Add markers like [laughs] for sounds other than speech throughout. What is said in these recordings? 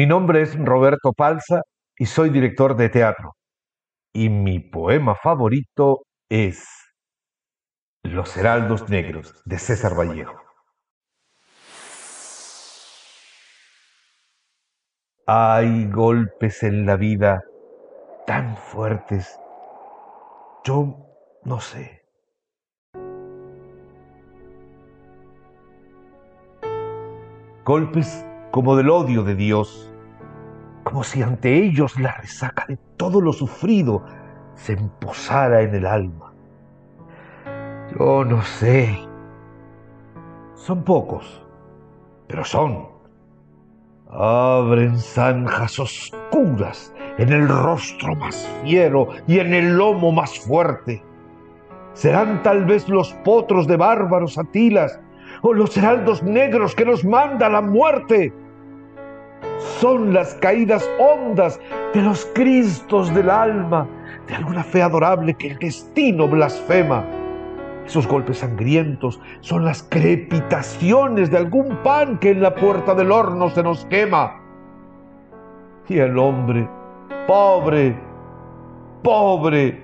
Mi nombre es Roberto Palza y soy director de teatro. Y mi poema favorito es Los Heraldos Negros de César Vallejo. Hay golpes en la vida tan fuertes. Yo no sé. Golpes como del odio de Dios, como si ante ellos la resaca de todo lo sufrido se emposara en el alma. Yo no sé. Son pocos, pero son. Abren zanjas oscuras en el rostro más fiero y en el lomo más fuerte. Serán tal vez los potros de bárbaros atilas o los heraldos negros que nos manda la muerte. Son las caídas hondas de los cristos del alma, de alguna fe adorable que el destino blasfema. Esos golpes sangrientos son las crepitaciones de algún pan que en la puerta del horno se nos quema. Y el hombre, pobre, pobre,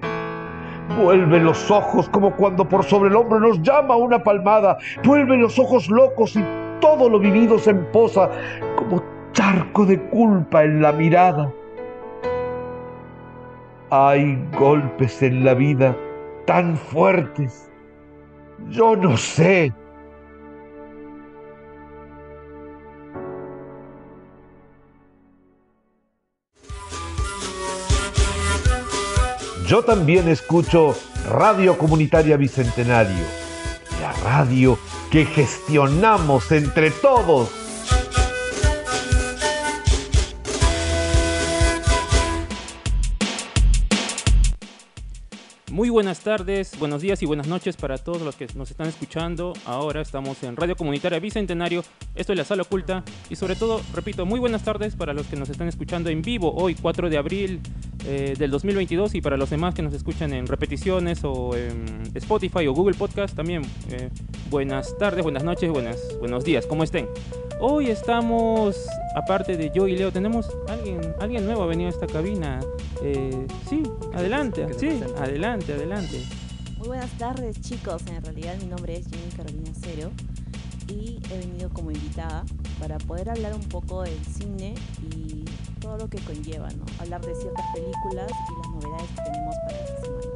Vuelve los ojos como cuando por sobre el hombro nos llama una palmada. Vuelve los ojos locos y todo lo vivido se emposa como charco de culpa en la mirada. Hay golpes en la vida tan fuertes. Yo no sé. Yo también escucho Radio Comunitaria Bicentenario, la radio que gestionamos entre todos. Muy buenas tardes, buenos días y buenas noches para todos los que nos están escuchando. Ahora estamos en Radio Comunitaria Bicentenario, esto es la sala oculta y sobre todo, repito, muy buenas tardes para los que nos están escuchando en vivo hoy 4 de abril eh, del 2022 y para los demás que nos escuchan en repeticiones o en Spotify o Google Podcast también. eh, buenas tardes, buenas noches, buenas, buenos días, ¿cómo estén? Hoy estamos, aparte de yo y Leo, tenemos alguien, alguien nuevo ha venido a esta cabina. Eh, sí, adelante, sí, presente. Adelante, adelante. Muy buenas tardes chicos, en realidad mi nombre es Jenny Carolina Cero y he venido como invitada para poder hablar un poco del cine y todo lo que conlleva, ¿no? Hablar de ciertas películas y las novedades que tenemos para esta semana.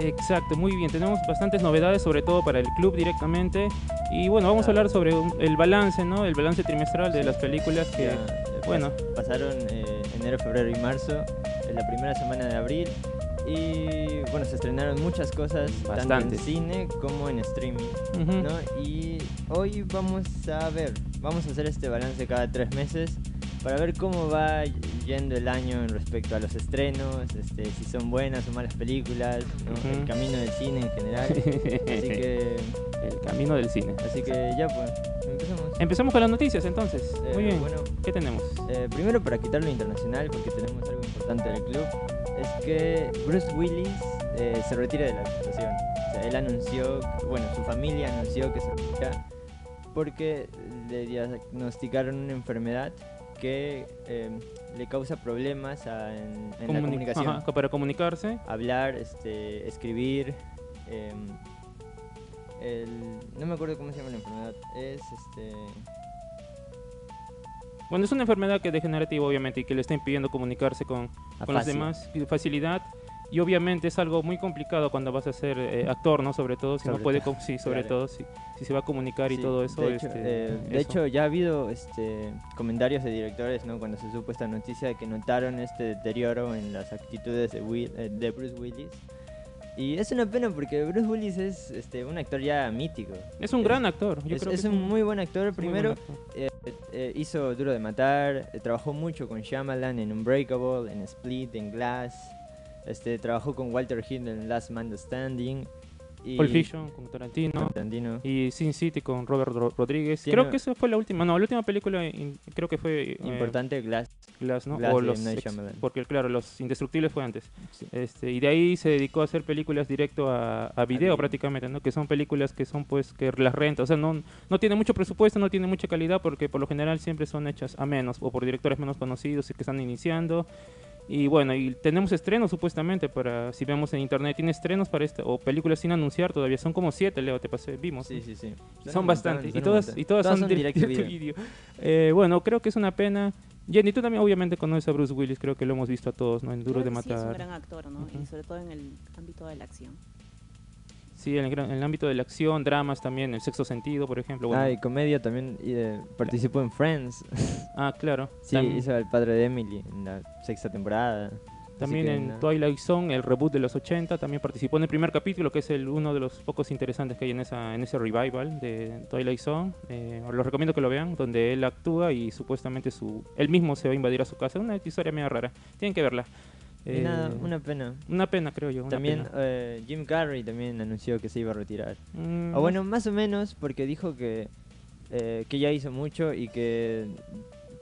Exacto, muy bien. Tenemos bastantes novedades, sobre todo para el club directamente. Y bueno, vamos a hablar sobre un- el balance, ¿no? El balance trimestral de las películas que, Ya, eh, bueno. pas- Pasaron eh, enero, febrero y marzo, en la primera semana de abril. Y bueno, se estrenaron muchas cosas, tanto Bastantes. en cine como en streaming. ujú, ¿no? Y hoy vamos a ver, vamos a hacer este balance cada tres meses para ver cómo va yendo el año en respecto a los estrenos, este, si son buenas o malas películas, ¿no? Ujú. el camino del cine en general. Así que, [laughs] el camino del cine. así que ya pues, empezamos. Empezemos con las noticias entonces. Eh, Muy bien. Bueno, ¿Qué tenemos? Eh, primero para quitar lo internacional, porque tenemos algo importante del club, es que Bruce Willis eh, se retira de la actuación. O sea, él anunció, bueno, su familia anunció que se retira porque le diagnosticaron una enfermedad que eh, le causa problemas a- en, en la Comuni- comunicación. Ajá, para comunicarse. Hablar, este, escribir. em, el- no me acuerdo cómo se llama la enfermedad. Es este. Bueno, es una enfermedad que es degenerativa, obviamente, y que le está impidiendo comunicarse con, con los demás y facilidad. Y obviamente es algo muy complicado cuando vas a ser eh, actor, ¿no? Sobre todo si no Sobre puede, todo, sí, sobre claro. todo si, si se va a comunicar y Sí, todo eso. De hecho, este, eh, de eso. hecho, ya ha habido este, comentarios de directores, ¿no? Cuando se supo esta noticia de que notaron este deterioro en las actitudes de, Will- eh, de Bruce Willis. Y es una pena porque Bruce Willis es este, un actor ya mítico. Es un gran actor. Yo es, creo que es un muy buen actor. Primero, actor. eh, eh, hizo Duro de Matar, eh, trabajó mucho con Shyamalan en Unbreakable, en Split, en Glass. Este, trabajó con Walter Hill en Last Man Standing. Y Pulp Fiction con Tarantino. Tarantino. Y Sin City con Robert Ro- Rodríguez. Tiene- Creo que esa fue la última. No, la última película in- creo que fue. eh, Importante, Glass. Glass, ¿no? Glass o los ex- porque claro, los Indestructibles fue antes. Sí. Este, y de ahí se dedicó a hacer películas directo a, a video video. prácticamente, ¿no? Que son películas que son pues que las renta, o sea, no, no tiene mucho presupuesto, no tiene mucha calidad porque por lo general siempre son hechas a menos o por directores menos conocidos y que están iniciando. Y bueno, y tenemos estrenos supuestamente para, si vemos en internet, tiene estrenos para esta, o películas sin anunciar todavía, son como siete, Leo, te pasé, vimos. Sí, sí, sí. Son un bastantes. Y son todas, y todas, son, direct to directo video. video. Eh, bueno, creo que es una pena. Jenny, tú también obviamente conoces a Bruce Willis, creo que lo hemos visto a todos, ¿no? En Duro Creo de que sí es un Matar. gran actor, ¿no? Ujú. Y sobre todo en el ámbito de la acción. Sí, en el, gran- en el ámbito de la acción, dramas también, el sexto sentido, por ejemplo. Bueno, Ah, y comedia también y, eh, participó en Friends. ah, claro. [laughs] sí, Tam- hizo al padre de Emily en la sexta temporada. También en no. Twilight Zone, el reboot de los 80, también participó en el primer capítulo, que es el uno de los pocos interesantes que hay en, esa, en ese revival de Twilight Zone. Eh, os los recomiendo que lo vean, donde él actúa y supuestamente su él mismo se va a invadir a su casa. Una historia medio rara. Tienen que verla. Nada, Eh, una pena. una pena, creo yo. También eh, Jim Carrey también anunció que se iba a retirar. Mm, O bueno, más o menos porque dijo que, eh, que ya hizo mucho y que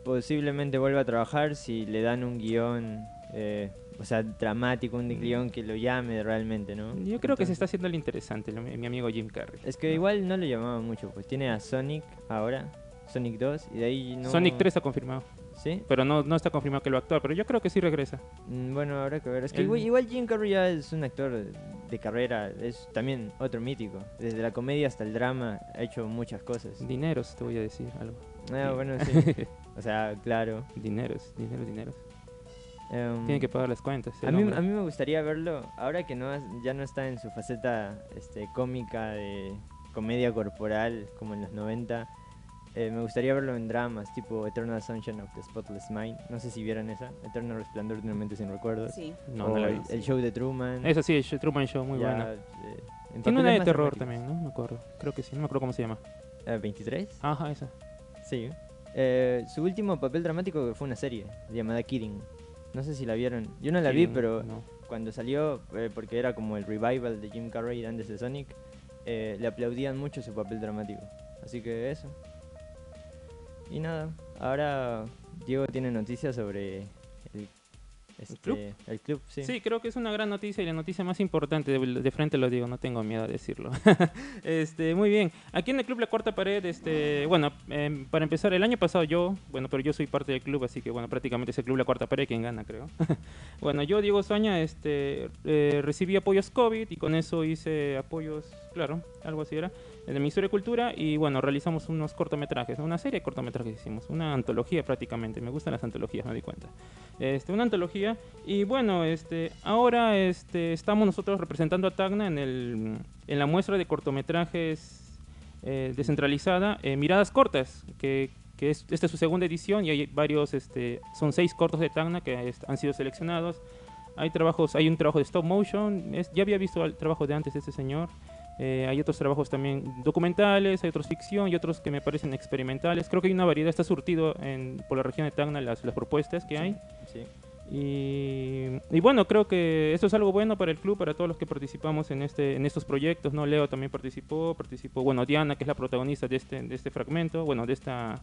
posiblemente vuelva a trabajar si le dan un guion, eh, o sea, dramático, un guion que lo llame realmente, ¿no? Yo creo que se Entonces- está haciendo el interesante, lo- mi amigo Jim Carrey. Es que igual no lo llamaba mucho, pues tiene a Sonic ahora, Sonic 2, y de ahí no... Sonic 3 está confirmado, ¿Sí? pero no, no está confirmado que lo va a actuar, pero yo creo que sí regresa. Mm, Bueno, habrá que ver. Es que El- igual, igual Jim Carrey ya es un actor de, de carrera, es también otro mítico. Desde la comedia hasta el drama ha hecho muchas cosas. Dineros, te voy a decir algo. Ah, Sí. bueno, sí. [laughs] O sea, claro. Dineros, dineros, dineros. Em, Tiene que pagar las cuentas. a mí, a mí me gustaría verlo, ahora que no ya no está en su faceta este, cómica de comedia corporal como en los 90, eh, me gustaría verlo en dramas tipo Eternal Sunshine of the Spotless Mind. No sé si vieron esa, Eterno Resplandor de una mente sin recuerdos. Sí. No, no la el, vi. el show de Truman. Esa sí, el Truman Show, muy ya, buena. eh, en Tiene una de terror también, ¿no? Me acuerdo. Creo que sí, no me acuerdo cómo se llama. Eh, ¿23? Ajá, esa. Sí. Eh, su último papel dramático fue una serie llamada Kidding. No sé si la vieron. Yo no la vi, pero no. cuando salió, eh, porque era como el revival de Jim Carrey antes de Sonic, eh, le aplaudían mucho su papel dramático. Así que eso. Y nada, ahora Diego tiene noticias sobre el, este, club? el club, sí. Sí. creo que es una gran noticia y la noticia más importante, de, de frente lo digo, no tengo miedo a decirlo. [laughs] este, muy bien, aquí en el Club La Cuarta Pared, este, bueno, em, para empezar, el año pasado yo, bueno, pero yo soy parte del club, así que bueno, prácticamente es el Club La Cuarta Pared quien gana, creo. [laughs] bueno, yo, Diego Soña, este, eh, recibí apoyos COVID y con eso hice apoyos, claro, algo así era, del Ministerio de Cultura y bueno, realizamos unos cortometrajes, una serie de cortometrajes hicimos, una antología prácticamente, me gustan las antologías, me di cuenta. Este, una antología y bueno, este, ahora este, estamos nosotros representando a Tacna en, el, en la muestra de cortometrajes eh, descentralizada, eh, Miradas Cortas, que, que es, esta es su segunda edición y hay varios, este, son seis cortos de Tacna que han sido seleccionados. Hay trabajos, hay un trabajo de stop motion, es- ya había visto el trabajo de antes de este señor. Eh, hay otros trabajos también documentales, hay otros ficción y otros que me parecen experimentales. Creo que hay una variedad, está surtido en, por la región de Tacna las, las propuestas que hay. Sí. Y, y bueno, creo que esto es algo bueno para el club, para todos los que participamos en, este, en estos proyectos. ¿no? Leo también participó, participó, bueno, Diana, que es la protagonista de este, de este fragmento, bueno, de esta,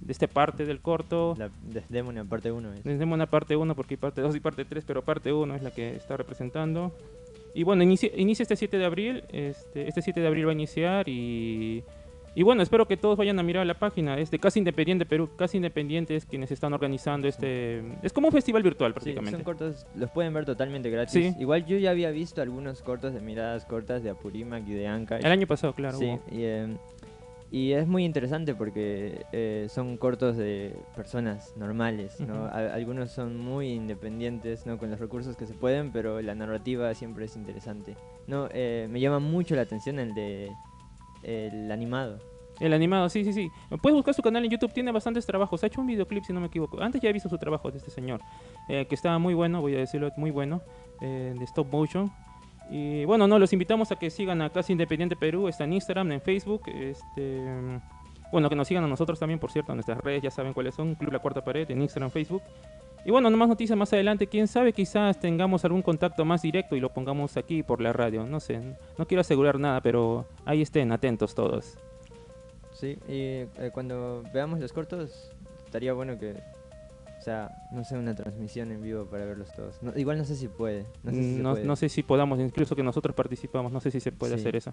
de esta parte del corto. La, una parte 1 es. Tenemos una parte 1 porque hay parte 2 y parte 3, pero parte 1 es la que está representando. Y bueno, inicia, inicia este 7 de abril, este, este 7 de abril va a iniciar y, y bueno, espero que todos vayan a mirar la página, es de Casa Independiente Perú, Casa Independiente es quienes están organizando este, es como un festival virtual Sí, prácticamente. son cortos, los pueden ver totalmente gratis. Sí. Igual yo ya había visto algunos cortos de miradas cortas de Apurímac y de Ancash. El año pasado, claro. Sí, y, eh, y es muy interesante porque eh, son cortos de personas normales, ¿no? Ujú. A- algunos son muy independientes, ¿no? Con los recursos que se pueden, pero la narrativa siempre es interesante. No, eh, me llama mucho la atención el de el animado. El animado, sí, sí, sí. Puedes buscar su canal en YouTube, tiene bastantes trabajos. Ha hecho un videoclip, si no me equivoco. Antes ya he visto su trabajo de este señor, eh, que estaba muy bueno, voy a decirlo, muy bueno, eh, de stop motion. Y bueno, no, los invitamos a que sigan a Casa Independiente Perú, está en Instagram, en Facebook, este... Bueno, que nos sigan a nosotros también, por cierto, en nuestras redes, ya saben cuáles son, Club La Cuarta Pared, en Instagram, Facebook. Y bueno, no más noticias más adelante, quién sabe, quizás tengamos algún contacto más directo y lo pongamos aquí por la radio, no sé, no quiero asegurar nada, pero ahí estén atentos todos. Sí, y eh, cuando veamos los cortos, estaría bueno que, o sea, no sé, una transmisión en vivo para verlos todos. No- igual no sé si puede. No sé si No, puede. no sé si podamos, incluso que nosotros participamos, no sé si se puede Sí. hacer eso.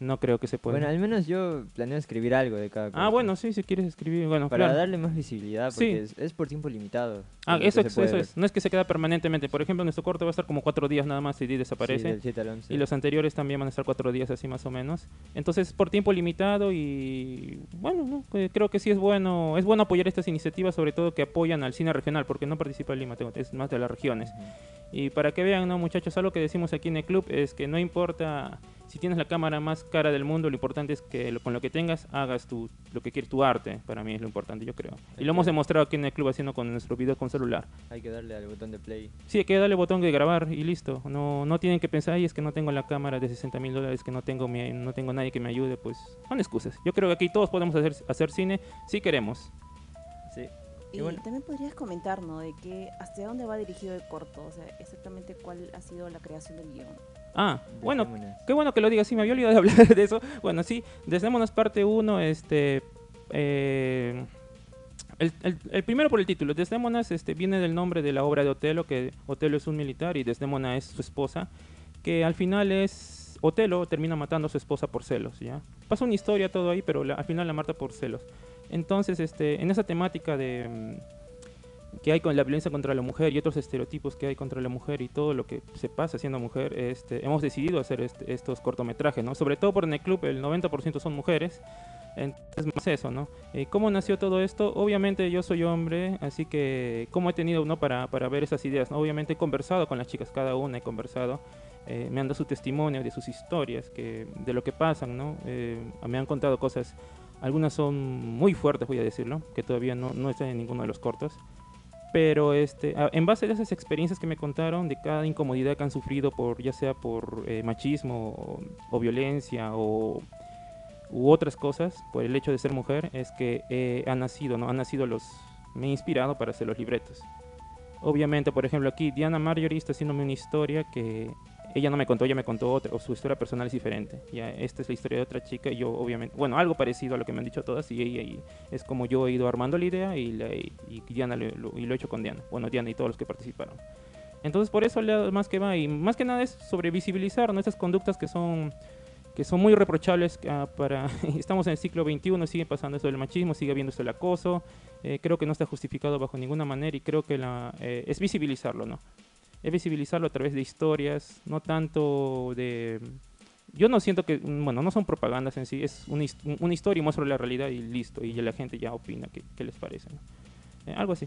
No creo que se pueda. Bueno, al menos yo planeo escribir algo de cada ah, corto. bueno, sí, si quieres escribir, bueno, Para claro. darle más visibilidad, Sí. porque es, es por tiempo limitado. Ah, eso, es, eso es. No es que se queda permanentemente. Por ejemplo, nuestro corto va a estar como cuatro días nada más y Sí, desaparece. del 7 al 11. Y los anteriores también van a estar cuatro días así más o menos. Entonces, por tiempo limitado y bueno, ¿no? Eh, creo que sí es bueno, es bueno apoyar estas iniciativas, sobre todo que apoyan al cine regional, porque no participa el Lima, es más de las regiones. Y para que vean, ¿no, muchachos? Algo que decimos aquí en el club es que no importa si tienes la cámara más cara del mundo, lo importante es que lo- con lo que tengas hagas tu, lo que quieres, tu arte. Para mí es lo importante, yo creo. Y lo hemos demostrado aquí en el club haciendo con nuestro video con celular. Hay que darle al botón de play. Sí, hay que darle botón de grabar y listo. No, no tienen que pensar, ay, es que no tengo la cámara de 60 mil dólares, que no tengo, mi, no tengo nadie que me ayude. Pues son excusas. Yo creo que aquí todos podemos hacer, hacer cine si queremos. Sí. Y Y bueno- también podrías comentar, ¿no? De que hacia dónde va dirigido el corto, o sea, exactamente cuál ha sido la creación del guion. Ah, bueno. Qué bueno que lo digas, sí, me había olvidado de [laughs] hablar de eso. Bueno, sí, Desdémonas parte 1, este... eh, el, el- el primero por el título, Desdémonas este, viene del nombre de la obra de Otelo, que Otelo es un militar y Desdémona es su esposa, que al final es... Otelo termina matando a su esposa por celos, ¿ya? Pasa una historia todo ahí, pero la- al final la mata por celos. Entonces, este, en esa temática de... que hay con la violencia contra la mujer y otros estereotipos que hay contra la mujer y todo lo que se pasa siendo mujer, este, hemos decidido hacer este- estos cortometrajes, ¿no? Sobre todo por en el club el 90% son mujeres, entonces más eso, ¿no? Eh, ¿Cómo nació todo esto? Obviamente yo soy hombre, así que ¿cómo he tenido, ¿no? Para, para ver esas ideas, ¿no? Obviamente he conversado con las chicas, cada una he conversado, eh, me han dado su testimonio de sus historias, que, de lo que pasan, ¿no? Eh, me han contado cosas, algunas son muy fuertes, voy a decirlo, que todavía no, no están en ninguno de los cortos. Pero este, en base a esas experiencias que me contaron, de cada incomodidad que han sufrido, por ya sea por eh, machismo o, o violencia o u otras cosas, por el hecho de ser mujer, es que eh, han nacido, ¿no? Han nacido los... Me he inspirado para hacer los libretos. Obviamente, por ejemplo, aquí Diana Marjorie está haciéndome una historia que ella no me contó, ella me contó otra, o su historia personal es diferente. Ya, esta es la historia de otra chica y yo, obviamente, bueno, algo parecido a lo que me han dicho todas y ella y es como yo he ido armando la idea y, la- y, y Diana lo, y lo he hecho con Diana. Bueno, Diana y todos los que participaron. Entonces, por eso más que va y más que nada es sobre visibilizar ¿no? esas conductas que son que son muy reprochables ah, para [laughs] estamos en el siglo XXI sigue pasando eso del machismo sigue habiendo esto del acoso eh, creo que no está justificado bajo ninguna manera y creo que eh, es visibilizarlo no es visibilizarlo a través de historias no tanto de yo no siento que mm, bueno no son propagandas en sí es una, his- una historia y muestro la realidad y listo y la gente ya opina qué, les parece. Eh, algo así.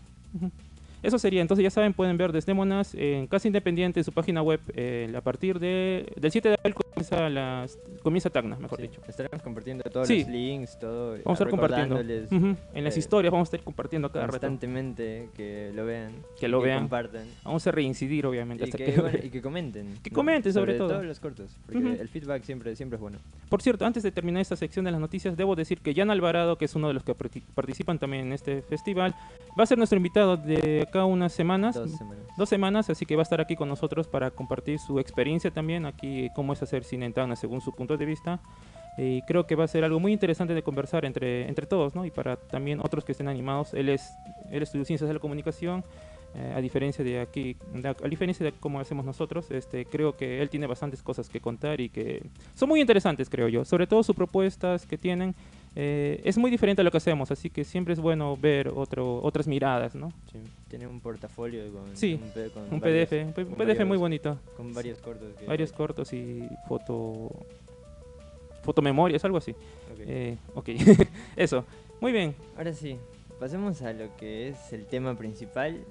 Eso sería, entonces ya saben, pueden ver Desdémonas en Casa Independiente, en su página web, eh, a partir de, del 7 de abril comienza, las, comienza Tacna, mejor Sí, dicho. Estaremos compartiendo todos Sí. los links, todo. Vamos a estar compartiendo. En las eh, historias vamos a estar compartiendo cada rato. constantemente que lo vean. Que lo y vean. compartan. Vamos a reincidir, obviamente, Y hasta que, que... bueno, y que comenten. Que comenten, sobre todo. todos los cortos. Porque el feedback siempre, siempre es bueno. Por cierto, antes de terminar esta sección de las noticias, debo decir que Jan Alvarado, que es uno de los que parti- participan también en este festival, va a ser nuestro invitado de acá unas semanas. Dos semanas. dos semanas, así que va a estar aquí con nosotros para compartir su experiencia también, aquí cómo es hacer cine en Tacna según su punto de vista. Y creo que va a ser algo muy interesante de conversar entre, entre todos, ¿no? Y para también otros que estén animados. Él es él estudió ciencias de la comunicación, eh, a diferencia de aquí, de- a diferencia de cómo hacemos nosotros, este, creo que él tiene bastantes cosas que contar y que son muy interesantes, creo yo. Sobre todo sus propuestas que tienen. Eh, es muy diferente a lo que hacemos, así que siempre es bueno ver otro, otras miradas, ¿no? Sí, Tiene un portafolio con Sí, un, P- con Un varios- PDF, un PDF muy bonito. Con varios cortos. que- varios cortos y foto fotomemorias, algo así. Ok. Eh, ok, [laughs] eso. Muy bien. Ahora sí, pasemos a lo que es el tema principal.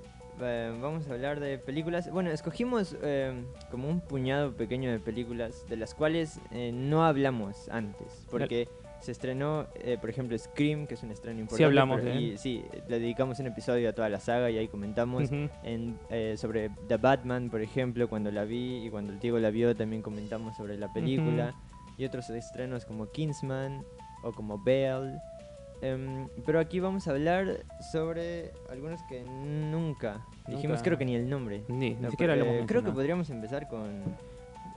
Eh, vamos a hablar de películas. Bueno, escogimos eh, como un puñado pequeño de películas de las cuales eh, no hablamos antes. Porque se estrenó, eh, por ejemplo, Scream, que es un estreno importante. Sí, hablamos pero- y, Sí, le dedicamos un episodio a toda la saga y ahí comentamos. Ujú. En, eh, sobre The Batman, por ejemplo, cuando la vi y cuando el Diego la vio, también comentamos sobre la película. Y otros estrenos como Kingsman o como Belle. Em, pero aquí vamos a hablar sobre algunos que nunca dijimos, Nunca. creo que ni el nombre. Ni, ni No, siquiera lo creo que podríamos empezar con.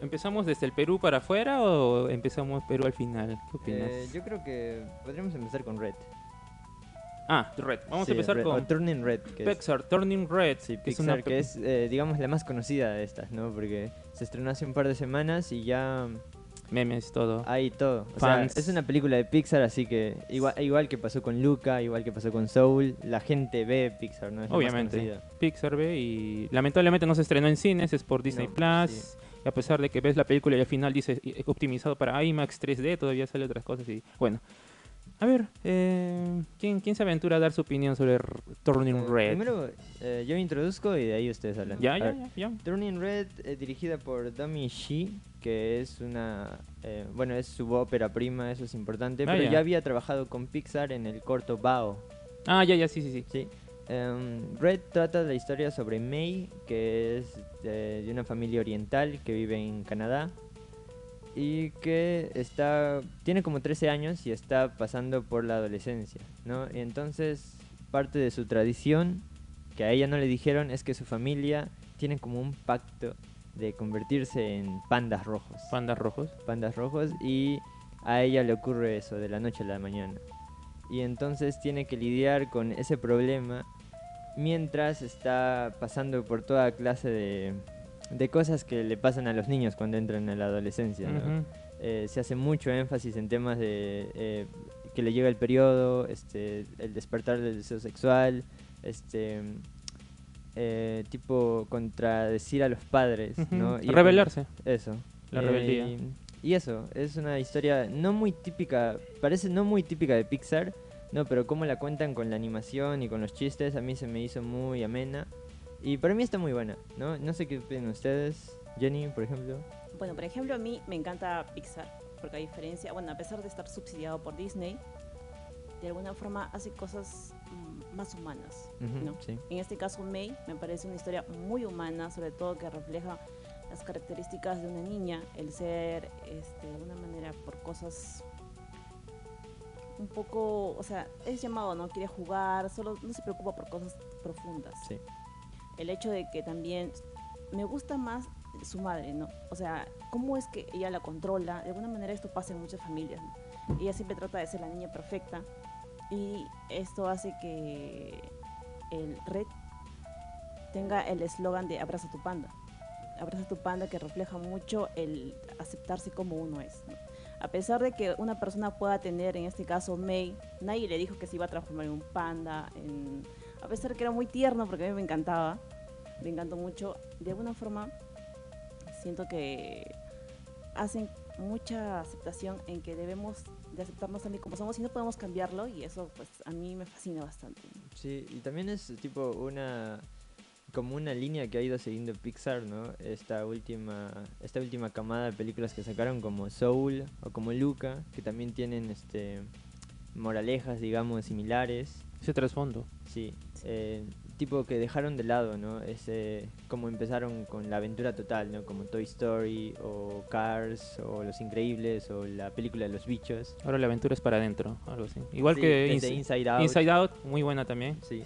¿Empezamos desde el Perú para afuera o empezamos Perú al final? ¿Qué opinas? eh, yo creo que podríamos empezar con Red. Ah, Red. Vamos Sí, a empezar Red, con Turning Red. Que es, Pixar Turning Red. sí, que es Pixar, una que es, eh, digamos, la más conocida de estas, ¿no? Porque se estrenó hace un par de semanas y ya memes, todo. hay todo. O Fans. sea, es una película de Pixar, así que igual, igual que pasó con Luca, igual que pasó con Soul, la gente ve Pixar, ¿no? Es Obviamente. Pixar ve y lamentablemente no se estrenó en cines, es por Disney No, Plus. sí. Y a pesar de que ves la película y al final dice eh, optimizado para IMAX 3D, todavía sale otras cosas y bueno. A ver, eh, ¿quién, ¿quién se aventura a dar su opinión sobre Turning Eh, Red? Primero, eh, yo introduzco y de ahí ustedes hablan. ya, ya, ya, ya. Turning Red, eh, dirigida por Dami Shi, que es una. eh, bueno, es su ópera prima, eso es importante. Ah, pero ya. ya había trabajado con Pixar en el corto Bao. Ah, ya, ya, sí, sí, sí. Sí. Em, Red trata la historia sobre May, que es de, de una familia oriental que vive en Canadá y que está tiene como 13 años y está pasando por la adolescencia, ¿no? Y entonces parte de su tradición que a ella no le dijeron es que su familia tiene como un pacto de convertirse en pandas rojos Pandas rojos. pandas rojos y a ella le ocurre eso de la noche a la mañana. Y entonces tiene que lidiar con ese problema mientras está pasando por toda clase de, de cosas que le pasan a los niños cuando entran a la adolescencia. ¿no? Eh, se hace mucho énfasis en temas de eh, que le llega el periodo, este, el despertar del deseo sexual, este eh, tipo contradecir a los padres. ¿no? Y Rebelarse. eso. La rebeldía. Y, y eso, es una historia no muy típica, parece no muy típica de Pixar, no, pero como la cuentan con la animación y con los chistes, a mí se me hizo muy amena. Y para mí está muy buena, ¿no? No sé qué opinan ustedes, Jenny, por ejemplo. Bueno, por ejemplo, a mí me encanta Pixar, porque a diferencia, bueno, a pesar de estar subsidiado por Disney, de alguna forma hace cosas mm, más humanas, ¿no? Sí. En este caso, May me parece una historia muy humana, sobre todo que refleja las características de una niña, el ser, este, de alguna manera, por cosas un poco, o sea, es llamado, ¿no? Quiere jugar, solo no se preocupa por cosas profundas. Sí. El hecho de que también me gusta más su madre, ¿no? O sea, cómo es que ella la controla. De alguna manera esto pasa en muchas familias, ¿no? Ella siempre trata de ser la niña perfecta y esto hace que el red tenga el eslogan de abraza tu panda. Abraza tu panda que refleja mucho el aceptarse como uno es. ¿no? A pesar de que una persona pueda tener, en este caso May, nadie le dijo que se iba a transformar en un panda, a pesar de que era muy tierno porque a mí me encantaba, me encantó mucho, de alguna forma siento que hacen mucha aceptación en que debemos de aceptarnos también como somos y no podemos cambiarlo y eso pues a mí me fascina bastante. Sí, y también es tipo una como una línea que ha ido siguiendo Pixar, ¿no? Esta última esta última camada de películas que sacaron como Soul o como Luca, que también tienen este moralejas, digamos, similares. Ese trasfondo. Sí, eh, tipo que dejaron de lado, ¿no? Ese, como empezaron con la aventura total, ¿no? Como Toy Story o Cars o Los Increíbles o la película de los bichos. Ahora la aventura es para adentro, algo así. Igual Sí, que Inside Out. Inside Out, muy buena también. Sí.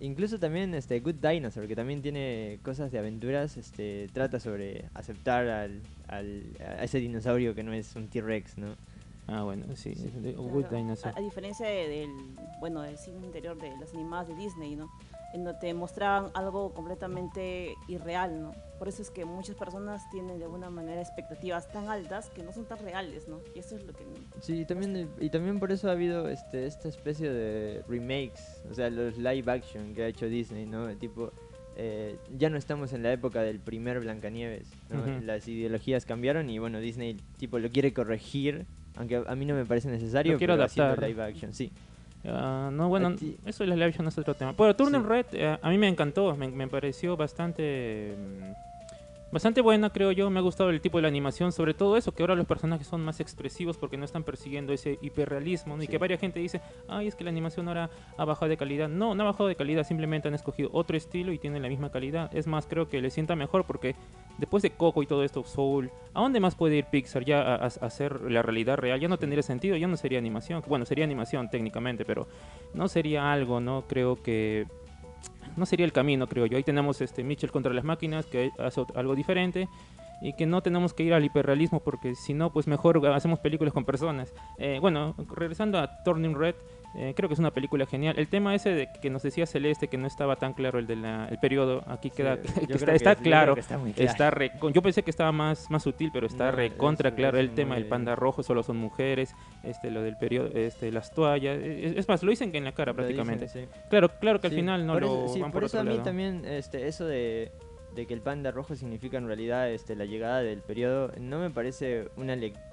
Incluso también este Good Dinosaur, que también tiene cosas de aventuras, este trata sobre aceptar al, al- a ese dinosaurio que no es un T-Rex, ¿no? Ah, bueno, sí. Sí. Claro, Good Dinosaur. A, a diferencia de- del, bueno, del cine interior de las animadas de Disney, ¿no? En donde te mostraban algo completamente irreal, ¿no? Por eso es que muchas personas tienen de alguna manera expectativas tan altas que no son tan reales, ¿no? Y eso es lo que... Sí, y también, y también por eso ha habido este, esta especie de remakes, o sea, los live action que ha hecho Disney, ¿no? Tipo, eh, ya no estamos en la época del primer Blancanieves, ¿no? Ujú. Las ideologías cambiaron y bueno, Disney tipo lo quiere corregir, aunque a, mí no me parece necesario, Lo quiere pero haciendo adaptar. live action, sí. Ah, no, bueno, eso de la live no es otro tema. Pero Turning Sí. Red, eh, a mí me encantó, me, me pareció bastante mm, Bastante buena, creo yo. Me ha gustado el tipo de la animación, sobre todo eso, que ahora los personajes son más expresivos porque no están persiguiendo ese hiperrealismo. ¿no? Y que varias gente dice, ay, es que la animación ahora ha bajado de calidad. No, no ha bajado de calidad, simplemente han escogido otro estilo y tienen la misma calidad. Es más, creo que le sienta mejor porque después de Coco y todo esto, Soul, ¿a dónde más puede ir Pixar ya a, a- a hacer la realidad real? Ya no tendría sentido, ya no sería animación. Bueno, sería animación técnicamente, pero no sería algo, ¿no? Creo que no sería el camino, creo yo. Ahí tenemos este Mitchell contra las máquinas, que hace algo diferente. Y que no tenemos que ir al hiperrealismo porque si no, pues mejor hacemos películas con personas. Eh, bueno, regresando a Turning Red, eh, creo que es una película genial. El tema ese de que nos decía Celeste que no estaba tan claro el del periodo, aquí queda Sí, [laughs] que está, claro. que está re- yo pensé que estaba más, más sutil, pero está No, recontra es- claro es el tema del panda rojo, solo son mujeres, este lo del periodo, este las toallas, es, es más, lo dicen en la cara Lo dicen, prácticamente. sí. Claro, claro que al final no por lo eso, van por por, eso otro a mí lado. también este, eso de, de que el panda rojo significa en realidad este, la llegada del periodo no me parece una lectura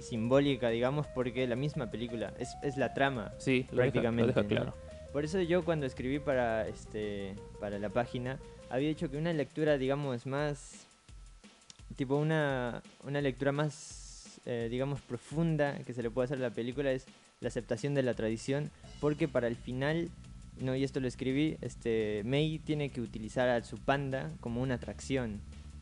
simbólica, digamos, porque la misma película es, es la trama. Sí, lo deja, lo prácticamente, deja ¿no? claro. Por eso yo cuando escribí para este para la página había dicho que una lectura, digamos, más tipo una una lectura más eh, digamos profunda que se le puede hacer a la película es la aceptación de la tradición, porque para el final no, y esto lo escribí, este Mei tiene que utilizar a su panda como una atracción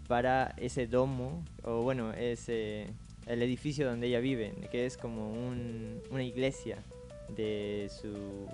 para ese domo o bueno, ese el edificio donde ella vive, que es como un- una iglesia de su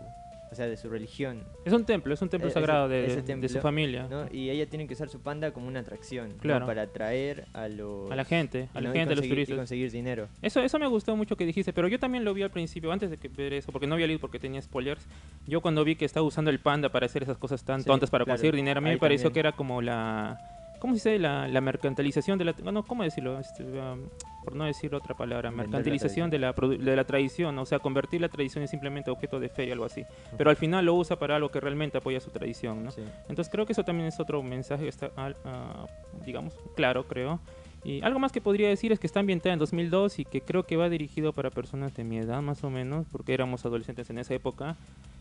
o sea, de su religión, Es un templo, es un templo Eh, sagrado ese- de, ese de su familia. ¿no? Y ella tiene que usar su panda como una atracción, ¿no? Claro. para atraer a los A la gente, a la no- gente, a los conseguir- y turistas. conseguir dinero. Eso, eso me gustó mucho que dijiste, pero yo también lo vi al principio, antes de que ver eso, porque no había leído porque tenía spoilers. Yo cuando vi que estaba usando el panda para hacer esas cosas tan Sí, tontas para claro, conseguir dinero, a mí me pareció también. que era como la... ¿Cómo se dice? La, la mercantilización de la... No, ¿cómo decirlo? Este, um, por no decir otra palabra. Mercantilización de la, de la tradición, o sea, convertir la tradición en simplemente objeto de feria, algo así. Pero al final lo usa para algo que realmente apoya su tradición, ¿no? Sí. Entonces creo que eso también es otro mensaje que está, ah, digamos, claro, creo. Y algo más que podría decir es que está ambientada en 2002 y que creo que va dirigido para personas de mi edad más o menos, porque éramos adolescentes en esa época.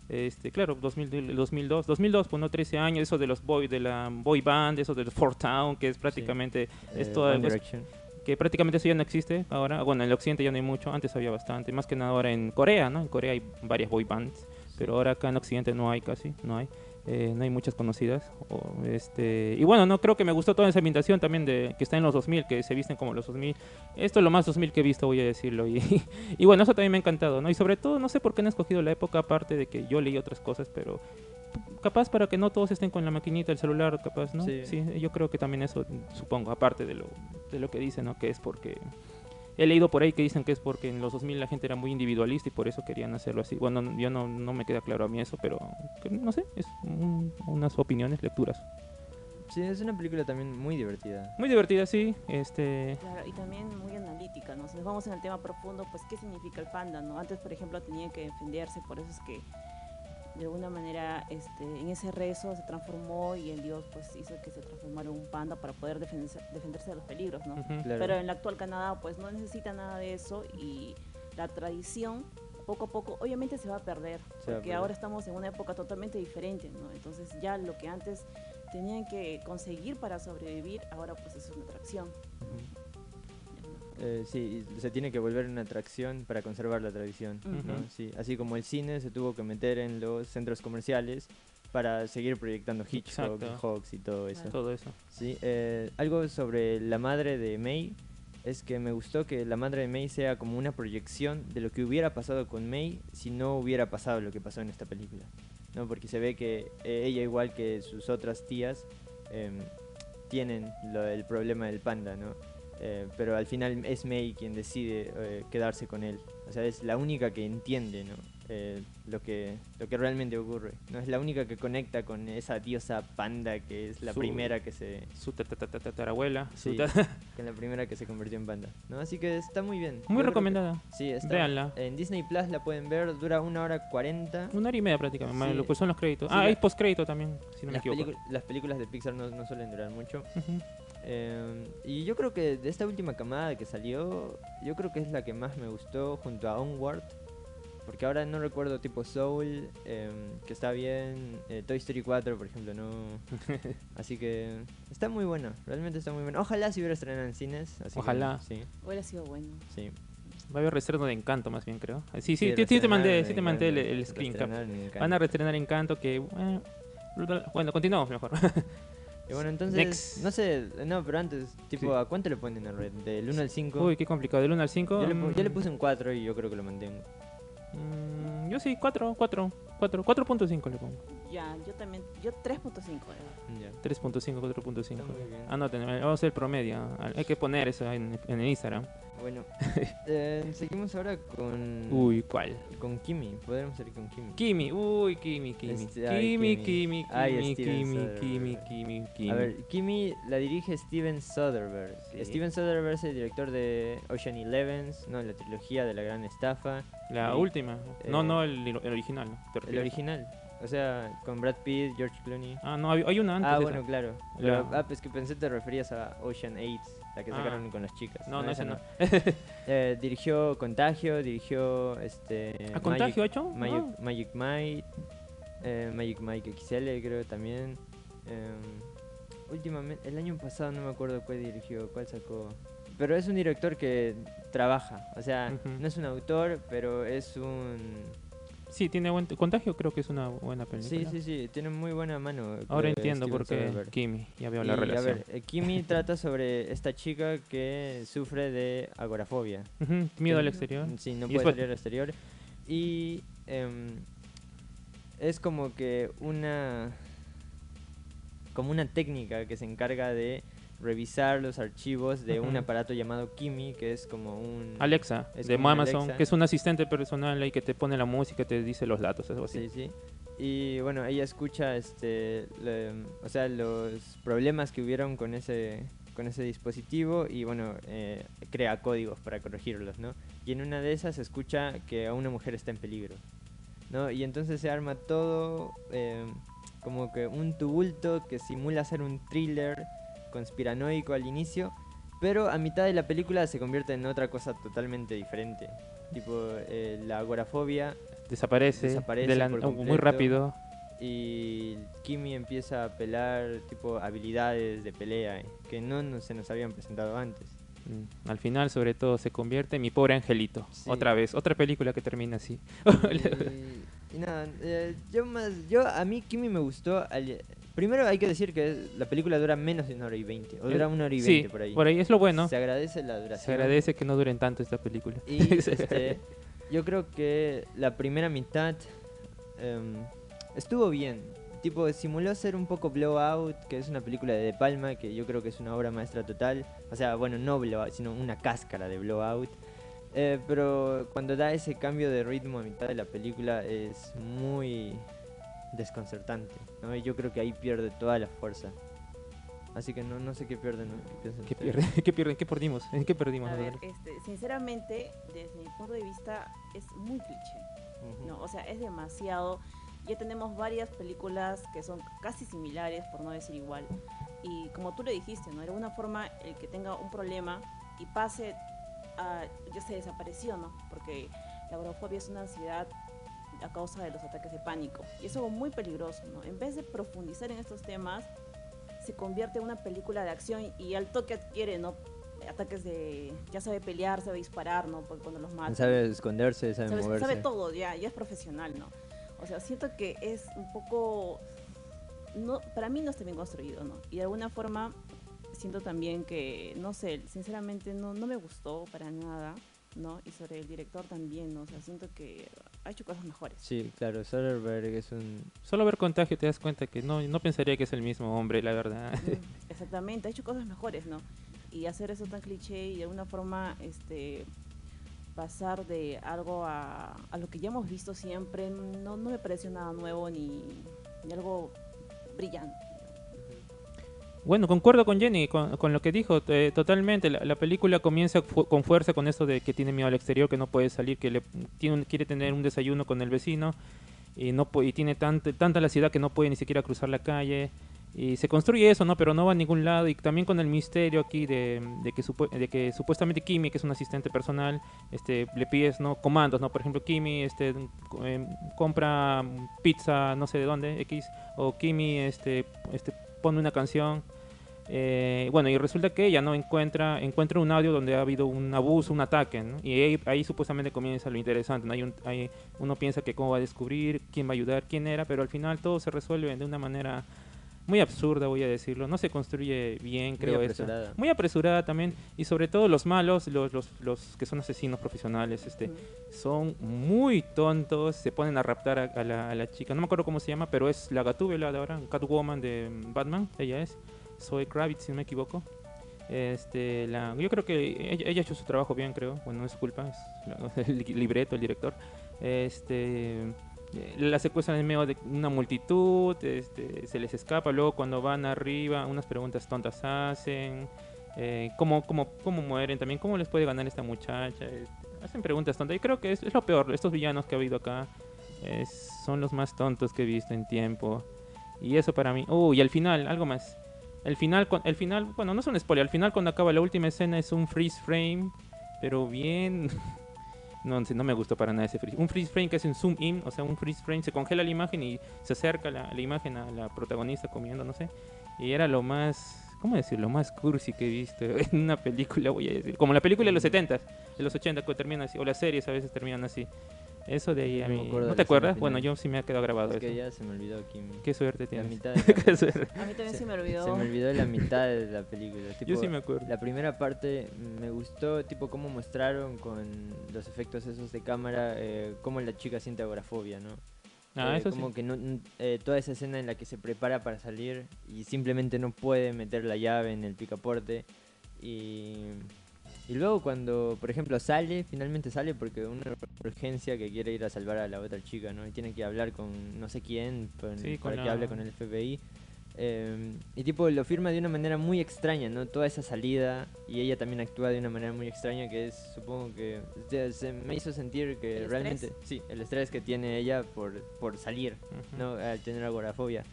Este, claro, 2000, 2002, 2002, pues no 13 años, eso de los boy, de la boy band, eso de los Four Town, que es prácticamente, es Eh, toda- One es- Direction. que prácticamente eso ya no existe ahora. Bueno, en el occidente ya no hay mucho, antes había bastante, más que nada ahora en Corea, ¿no? En Corea hay varias boy bands, pero ahora acá en occidente no hay casi, no hay. Eh, no hay muchas conocidas. o, este, y bueno, no creo que me gustó toda esa ambientación también de que está en los 2000, que se visten como los 2000. Esto es lo más 2000 que he visto, voy a decirlo. Y, [laughs] y bueno, eso también me ha encantado, ¿no? Y sobre todo, no sé por qué han escogido la época, aparte de que yo leí otras cosas, pero capaz para que no todos estén con la maquinita, el celular, capaz, ¿no? Sí. Sí, yo creo que también eso, supongo, aparte de lo, de lo que dicen, ¿no? Que es porque... He leído por ahí que dicen que es porque en los 2000 la gente era muy individualista y por eso querían hacerlo así. Bueno, yo no, no me queda claro a mí eso, pero que no sé, es un- unas opiniones, lecturas. Sí, es una película también muy divertida. Muy divertida, sí. Este, Claro, y también muy analítica, ¿no? Si nos vamos en el tema profundo, pues, ¿qué significa el panda, no? Antes, por ejemplo, tenía que defenderse, por eso es que, de alguna manera, este, en ese rezo se transformó y el dios, pues, hizo que se transformara en un panda para poder defenderse, defenderse de los peligros, ¿no? Claro. Pero en la actual Canadá, pues, no necesita nada de eso y la tradición, poco a poco, obviamente se va a perder, Se va a porque perder. ahora estamos en una época totalmente diferente, ¿no? Entonces, ya lo que antes tenían que conseguir para sobrevivir, ahora, pues, es una atracción. Eh, sí, y se tiene que volver una atracción para conservar la tradición. ¿no? Ujú. Sí, así como el cine se tuvo que meter en los centros comerciales para seguir proyectando Hitchcock, Exacto. Hawks y todo eso. Claro. todo eso. Sí, eh, algo sobre la madre de May es que me gustó que la madre de May sea como una proyección de lo que hubiera pasado con May si no hubiera pasado lo que pasó en esta película. ¿no? Porque se ve que eh, ella, igual que sus otras tías, em, tienen lo- el problema del panda, ¿no? Eh, pero al final es May quien decide eh, quedarse con él. O sea, es la única que entiende, ¿no? Eh, lo, que, lo que realmente ocurre. No es la única que conecta con esa diosa panda que es la Su- primera que se, Su tatarabuela. Sí, [laughs] que es la primera que se convirtió en panda. ¿no? Así que está muy bien. Yo Muy que- recomendada. Sí, está. Véanla. En Disney Plus la pueden ver, dura una hora cuarenta. Una hora y media prácticamente, Sí. lo que son los créditos. Sí, ah, hay postcrédito también, si no me las, equivoco. pelicu- las películas de Pixar no, no suelen durar mucho. Ujú. Eh, y yo creo que de esta última camada que salió, yo creo que es la que más me gustó junto a Onward. porque ahora no recuerdo tipo Soul, em, que está bien, eh, Toy Story 4, por ejemplo, no. [laughs] así que está muy bueno, realmente está muy bueno. Ojalá si hubiera estrenado en cines. así que, Ojalá. sí, Hubiera sido bueno. sí. Va a haber reestreno de Encanto más bien, creo. Sí, sí, sí, sí te mandé, sí te mandé el, Encanto, el screen cap. Van a reestrenar Encanto que... eh, bueno, continuamos mejor. [laughs] Y bueno, entonces, Next. no sé, no, pero antes, tipo, Sí. ¿a cuánto le ponen en red? ¿Del 1 al 5? Uy, qué complicado. Del 1 al 5. yo, le, pu- yo le puse un 4 y yo creo que lo mantengo. mm, yo sí, 4, 4, 4, 4.5 le pongo. Ya, yo también, yo 3.5. eh. Ya. 3.5, 4.5. Está muy bien. Anoten, eh, vamos a hacer el promedio. Hay que poner eso en, en el Instagram. Bueno, [laughs] eh, seguimos ahora con, Uy, ¿cuál? con Kimi. Podremos seguir con Kimi. Kimi, uy, Kimi, Kimi. Este, ay, Kimi, Kimi. Kimi, Ay, Kimi, Kimi, Soderbergh. Kimi, Kimi, Kimi. A ver, Kimi la dirige Steven Soderbergh. Sí. Steven Soderbergh es el director de Ocean Eleven, ¿no? la trilogía de la gran estafa. La y- última. No, eh, no, el, el original. ¿no? ¿Te El original. O sea, con Brad Pitt, George Clooney. Ah, no, hay, hay una antes. Ah, bueno, esa. claro. Pero, ah, pues que pensé te referías a Ocean 8, la que Ah. sacaron con las chicas. No, no, ese no. [laughs] Eh, dirigió Contagio, dirigió este. ¿A Contagio ha Magic, hecho? Magic, No. Magic Mike, eh, Magic Mike XL, creo también. Em, últimamente, el año pasado no me acuerdo cuál dirigió, cuál sacó. Pero es un director que trabaja, o sea, no es un autor, pero es un. Sí, tiene buen... Contagio creo que es una buena Sí, película. sí, sí, tiene muy buena mano. Ahora eh, entiendo Steven por qué. Kimi. Ya veo Y, la a relación. ver, eh, Kimi [laughs] trata sobre esta chica que sufre de agorafobia. Miedo que- al exterior. Sí, no puede salir al exterior. Y em, es como que una como una técnica que se encarga de revisar los archivos de un aparato llamado Kimi, que es como un Alexa, Es de Amazon, Alexa. que es un asistente personal ahí que te pone la música, te dice los datos, algo así. Sí, sí. Y bueno, ella escucha este le- o sea, los problemas que hubieron con ese con ese dispositivo y bueno, eh, crea códigos para corregirlos, ¿no? Y en una de esas escucha que a una mujer está en peligro, ¿no? Y entonces se arma todo eh, como que un tumulto que simula ser un thriller conspiranoico al inicio, pero a mitad de la película se convierte en otra cosa totalmente diferente. Tipo, eh, la agorafobia Desaparece, Desaparece de la- por oh, muy rápido. y Kimi empieza a apelar tipo habilidades de pelea eh, que no se nos habían presentado antes. Mm, Al final, sobre todo, se convierte en mi pobre angelito. Sí. Otra vez, otra película que termina así. Y, y nada, eh, yo más, yo a mí Kimi me gustó. al- primero hay que decir que la película dura menos de una hora y veinte, o dura una hora y Eh, sí, veinte por ahí. es lo bueno. Se agradece la duración. Se agradece que no duren tanto esta película. Y [laughs] este, yo creo que la primera mitad em, estuvo bien. Tipo, simuló ser un poco Blowout, que es una película de De Palma, que yo creo que es una obra maestra total. O sea, bueno, no Blowout, sino una cáscara de Blowout. Eh, pero cuando da ese cambio de ritmo a mitad de la película es muy desconcertante. ¿no? Y yo creo que ahí pierde toda la fuerza. Así que no, no sé qué pierden. ¿no? ¿Qué piensan ¿Qué pierde? [laughs] ¿Qué pierde? ¿Qué perdimos? ¿En qué perdimos? A ver, este, sinceramente, desde mi punto de vista, es muy cliché. ¿no? O sea, es demasiado. Ya tenemos varias películas que son casi similares, por no decir igual. Y como tú le dijiste, ¿no? De alguna forma, el que tenga un problema y pase a. ya se desapareció, ¿no? Porque la agorafobia es una ansiedad a causa de los ataques de pánico. Y es algo muy peligroso, ¿no? En vez de profundizar en estos temas, se convierte en una película de acción y al toque adquiere, ¿no? Ataques de. ya sabe pelear, sabe disparar, ¿no? Porque cuando los matan. Sabe esconderse, sabe, Sabe, moverse. sabe todo, ya, ya es profesional, ¿no? O sea, siento que es un poco. No, para mí no está bien construido, ¿no? Y de alguna forma siento también que, no sé, sinceramente no, no me gustó para nada, ¿no? Y sobre el director también, ¿no? O sea, siento que ha hecho cosas mejores. Sí, claro, Soderbergh es un... Solo ver contagio te das cuenta que no, no pensaría que es el mismo hombre, la verdad. Mm, [laughs] Exactamente, ha hecho cosas mejores, ¿no? Y hacer eso tan cliché y de alguna forma, este pasar de algo a, a lo que ya hemos visto siempre, no, no me pareció nada nuevo ni, ni algo brillante. Bueno, concuerdo con Jenny, con, lo que dijo, eh, totalmente. La, la película comienza fu- con fuerza con esto de que tiene miedo al exterior, que no puede salir, que le, tiene quiere tener un desayuno con el vecino y no y tiene tanta, la ciudad que no puede ni siquiera cruzar la calle. Y se construye eso, ¿no? Pero no va a ningún lado. Y también con el misterio aquí de, que, supuestamente Kimi, que es un asistente personal, este, le pides, ¿no? Comandos, ¿no? Por ejemplo, Kimi este, em, compra pizza no sé de dónde, X. O Kimi este, este, pone una canción. Eh, bueno, y resulta que ella no encuentra encuentra un audio donde ha habido un abuso, un ataque, ¿no? Y ahí, ahí supuestamente comienza lo interesante, ¿no? Un, hay- uno piensa que cómo va a descubrir, quién va a ayudar, quién era, pero al final todo se resuelve de una manera muy absurda, voy a decirlo. No se construye bien, creo esto. apresurada. Muy apresurada también. Y sobre todo los malos, los, los, los que son asesinos profesionales, este, son muy tontos, se ponen a raptar a, a la, a la chica. No me acuerdo cómo se llama, pero es la Gatúbela de ahora, Catwoman de Batman, ella es. Zoe Kravitz, si no me equivoco. Este, la, yo creo que ella, ella ha hecho su trabajo bien, creo. Bueno, no es culpa, es la- [laughs] el li- libreto, el director. Este, la secuestran en medio de una multitud, este, se les escapa. Luego, cuando van arriba, unas preguntas tontas hacen. Eh, ¿cómo, cómo, ¿Cómo mueren también? ¿Cómo les puede ganar esta muchacha? Este, hacen preguntas tontas. Y creo que es, lo peor. Estos villanos que ha habido acá son los más tontos que he visto en tiempo. Y eso para mí. Uh, y al final, algo más. El final, el final, bueno, no es un spoiler. Al final, cuando acaba la última escena, es un freeze frame, pero bien. [laughs] No, no me gustó para nada ese freeze. Un freeze frame que es un zoom in, o sea, un freeze frame, se congela la imagen y se acerca la, la imagen a la protagonista comiendo, no sé. Y era lo más, ¿cómo decirlo? Lo más cursi que he visto [laughs] en una película, voy a decir. Como la película de los 70 de los 80 que terminan así, o las series a veces terminan así. Eso de ahí a mí. acuerdo ¿No te la acuerdas? final. Bueno, yo sí me ha quedado grabado Es eso. que ya se me olvidó Kimi. Qué suerte La tienes. mitad de [laughs] la Qué suerte. A mí también se, me olvidó. Se me olvidó la mitad de la película. Yo tipo, sí me acuerdo. La primera parte me gustó, tipo, cómo mostraron con los efectos esos de cámara, eh, cómo la chica siente agorafobia, ¿no? Ah, Eh, eso como sí. que no, eh, toda esa escena en la que se prepara para salir y simplemente no puede meter la llave en el picaporte y, y luego cuando por ejemplo sale finalmente sale porque una urgencia que quiere ir a salvar a la otra chica no y tiene que hablar con no sé quién con- Sí, con para que la- hable con el FBI eh, y tipo lo firma de una manera muy extraña no toda esa salida y ella también actúa de una manera muy extraña que es supongo que se, se me hizo sentir que ¿El realmente estrés? sí el estrés que tiene ella por por salir no al tener agorafobia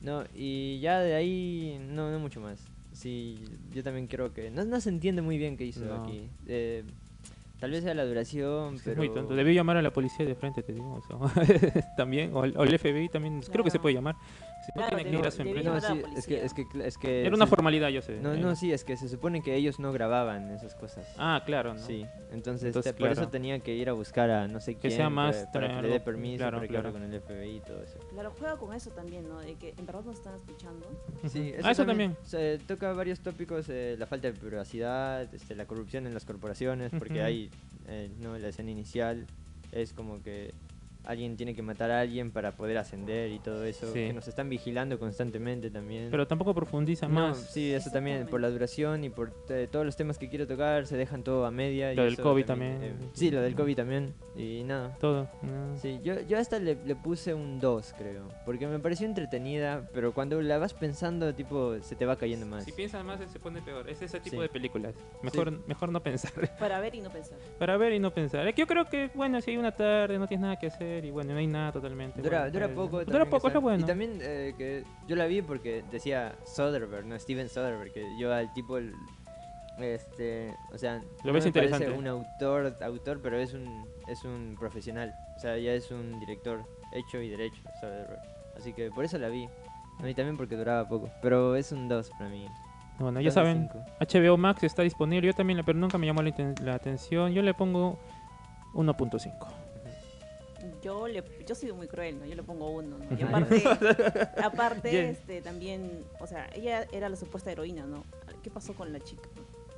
no y ya de ahí no no mucho más sí yo también creo que no, no se entiende muy bien qué hizo No. aquí Eh, tal vez sea la duración Sí, pero Es muy tonto. Debió llamar a la policía de frente, te digo. o sea, [laughs] también, o el, o el FBI también. Creo que se puede llamar. No Claro, tiene que ir a su empresa. no sí es que es que es que Era una se- formalidad, yo sé. no eh. no sí es que se supone que ellos no grababan esas cosas Ah, claro, ¿no? Sí, entonces, Entonces, te- por eso claro. tenía que ir a buscar a no sé Que quién sea más para, para que le dé permiso claro, para que claro. con el FBI y todo eso. Claro, juega con eso también, ¿no? De que en verdad nos están escuchando. Sí, Ah, eso también. Se toca varios tópicos, eh, la falta de privacidad, este, la corrupción en las corporaciones, porque Ujú. hay, eh, no, la escena inicial es como que alguien tiene que matar a alguien para poder ascender y todo eso, Sí. que nos están vigilando constantemente también. Pero tampoco profundiza No, más. sí, eso también, por la duración y por eh, todos los temas que quiero tocar, se dejan todo a media. y Lo del eso COVID también. eh, sí, lo del COVID también, y nada. Todo. ¿no? Sí, yo, yo hasta le, le puse un 2, creo. Porque me pareció entretenida, pero cuando la vas pensando, tipo, se te va cayendo más. Si piensas más, se pone peor. Es ese tipo Sí. de películas. Mejor, mejor no pensar. Para ver y no pensar. Para ver y no pensar. Es que yo creo que, bueno, si hay una tarde, no tienes nada que hacer y bueno, no hay nada totalmente. Dura, bueno, dura poco. Dura también poco, es lo bueno. Y también eh, que yo la vi porque decía Soderbergh, no Steven Soderbergh, que yo al tipo, el- este, o sea, Lo no ves me interesante. un autor, autor, pero es un, es un profesional. O sea, ya es un director hecho y derecho, Soderbergh. Así que por eso la vi. No, y también porque duraba poco. Pero es un 2 para mí. Bueno, ya saben, cinco. HBO Max está disponible. Yo también, pero nunca me llamó la atención. Yo le pongo 1.5. Yo le yo he sido muy cruel, ¿no? Yo le pongo uno, ¿no? Y aparte, [laughs] este, también, o sea, ella era la supuesta heroína, ¿no? ¿Qué pasó con la chica?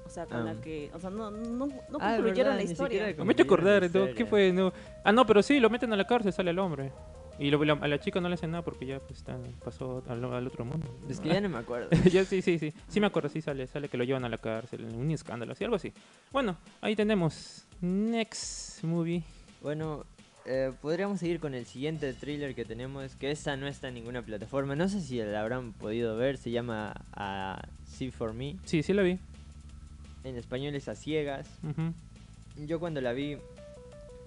O sea, con Ah. la que, o sea, no, no, no Ah, concluyeron verdad, la historia. Me he hecho acordar. ¿qué fue? No. Ah, no, pero sí, lo meten a la cárcel, sale el hombre. Y lo- la- a la chica no le hacen nada porque ya pues, está- pasó al, al otro mundo. Es que ya no me acuerdo. [laughs] ya sí, sí, sí. Sí me acuerdo, sí sale, sale que lo llevan a la cárcel, un escándalo, así, algo así. Bueno, ahí tenemos Next Movie. Bueno, eh, podríamos seguir con el siguiente thriller que tenemos, que esa no está en ninguna plataforma. No sé si la habrán podido ver, se llama A See For Me. Sí, sí la vi. En español es A Ciegas. Ujú. Yo cuando la vi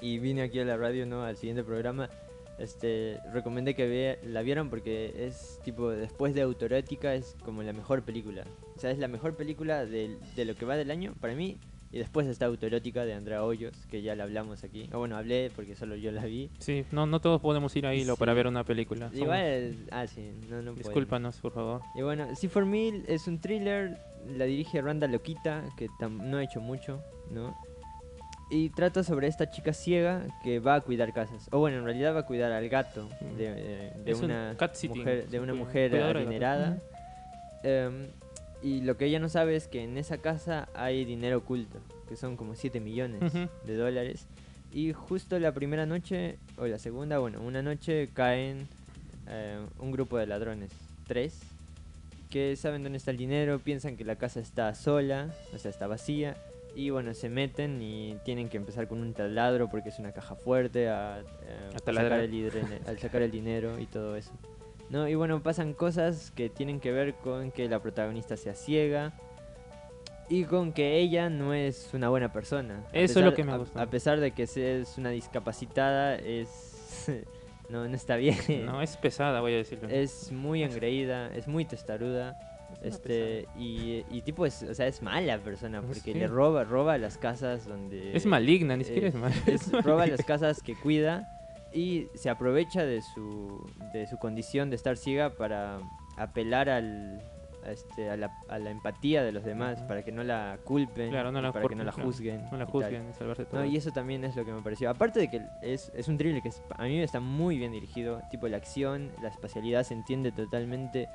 y vine aquí a la radio, ¿no? Al siguiente programa, este, recomendé que ve- la vieran porque es tipo, después de Autoerótica es como la mejor película. O sea, es la mejor película del- de, lo que va del año para mí. Y después está Autoerótica de Andrea Hoyos, que ya la hablamos aquí. O bueno, hablé porque solo yo la vi. Sí, no, no todos podemos ir ahí lo para Sí. ver una película. Somos- Igual, ah, sí, no, no podemos. Discúlpanos, por favor. Y bueno, C for Mil es un thriller, la dirige Randa Loquita, que no ha hecho mucho, ¿no? Y trata sobre esta chica ciega que va a cuidar casas. O bueno, en realidad va a cuidar al gato de, de- de Es un una mujer, sí, de una mujer adinerada. Y lo que ella no sabe es que en esa casa hay dinero oculto, que son como 7 millones de dólares. Y justo la primera noche, o la segunda, bueno, una noche caen eh, un grupo de ladrones, tres, que saben dónde está el dinero, piensan que la casa está sola, o sea, está vacía, y bueno, se meten y tienen que empezar con un taladro porque es una caja fuerte a, eh, A sacar el, al sacar el dinero y todo eso. ¿No? Y bueno, pasan cosas que tienen que ver con que la protagonista sea ciega y con que ella no es una buena persona. A Eso es lo pesar- que me a- gustó. A, pesar de que es una discapacitada, es [laughs] no, no está bien. No, es pesada, voy a decirlo. Es muy engreída, es muy testaruda. Es Este, y, y tipo es, o sea, es mala persona porque Sí. le roba, roba las casas donde Es maligna, ni siquiera eh, es mala. es- roba [laughs] las casas que cuida y se aprovecha de su, de su condición de estar ciega para apelar al, a, este, a, la, a la empatía de los demás, para que no la culpen, Claro, no y la para que no la juzguen. No la y tal. juzguen, y salvarse todo. No, y eso también es lo que me pareció. Aparte de que es, es un thriller que es- a mí está muy bien dirigido, tipo la acción, la espacialidad se entiende totalmente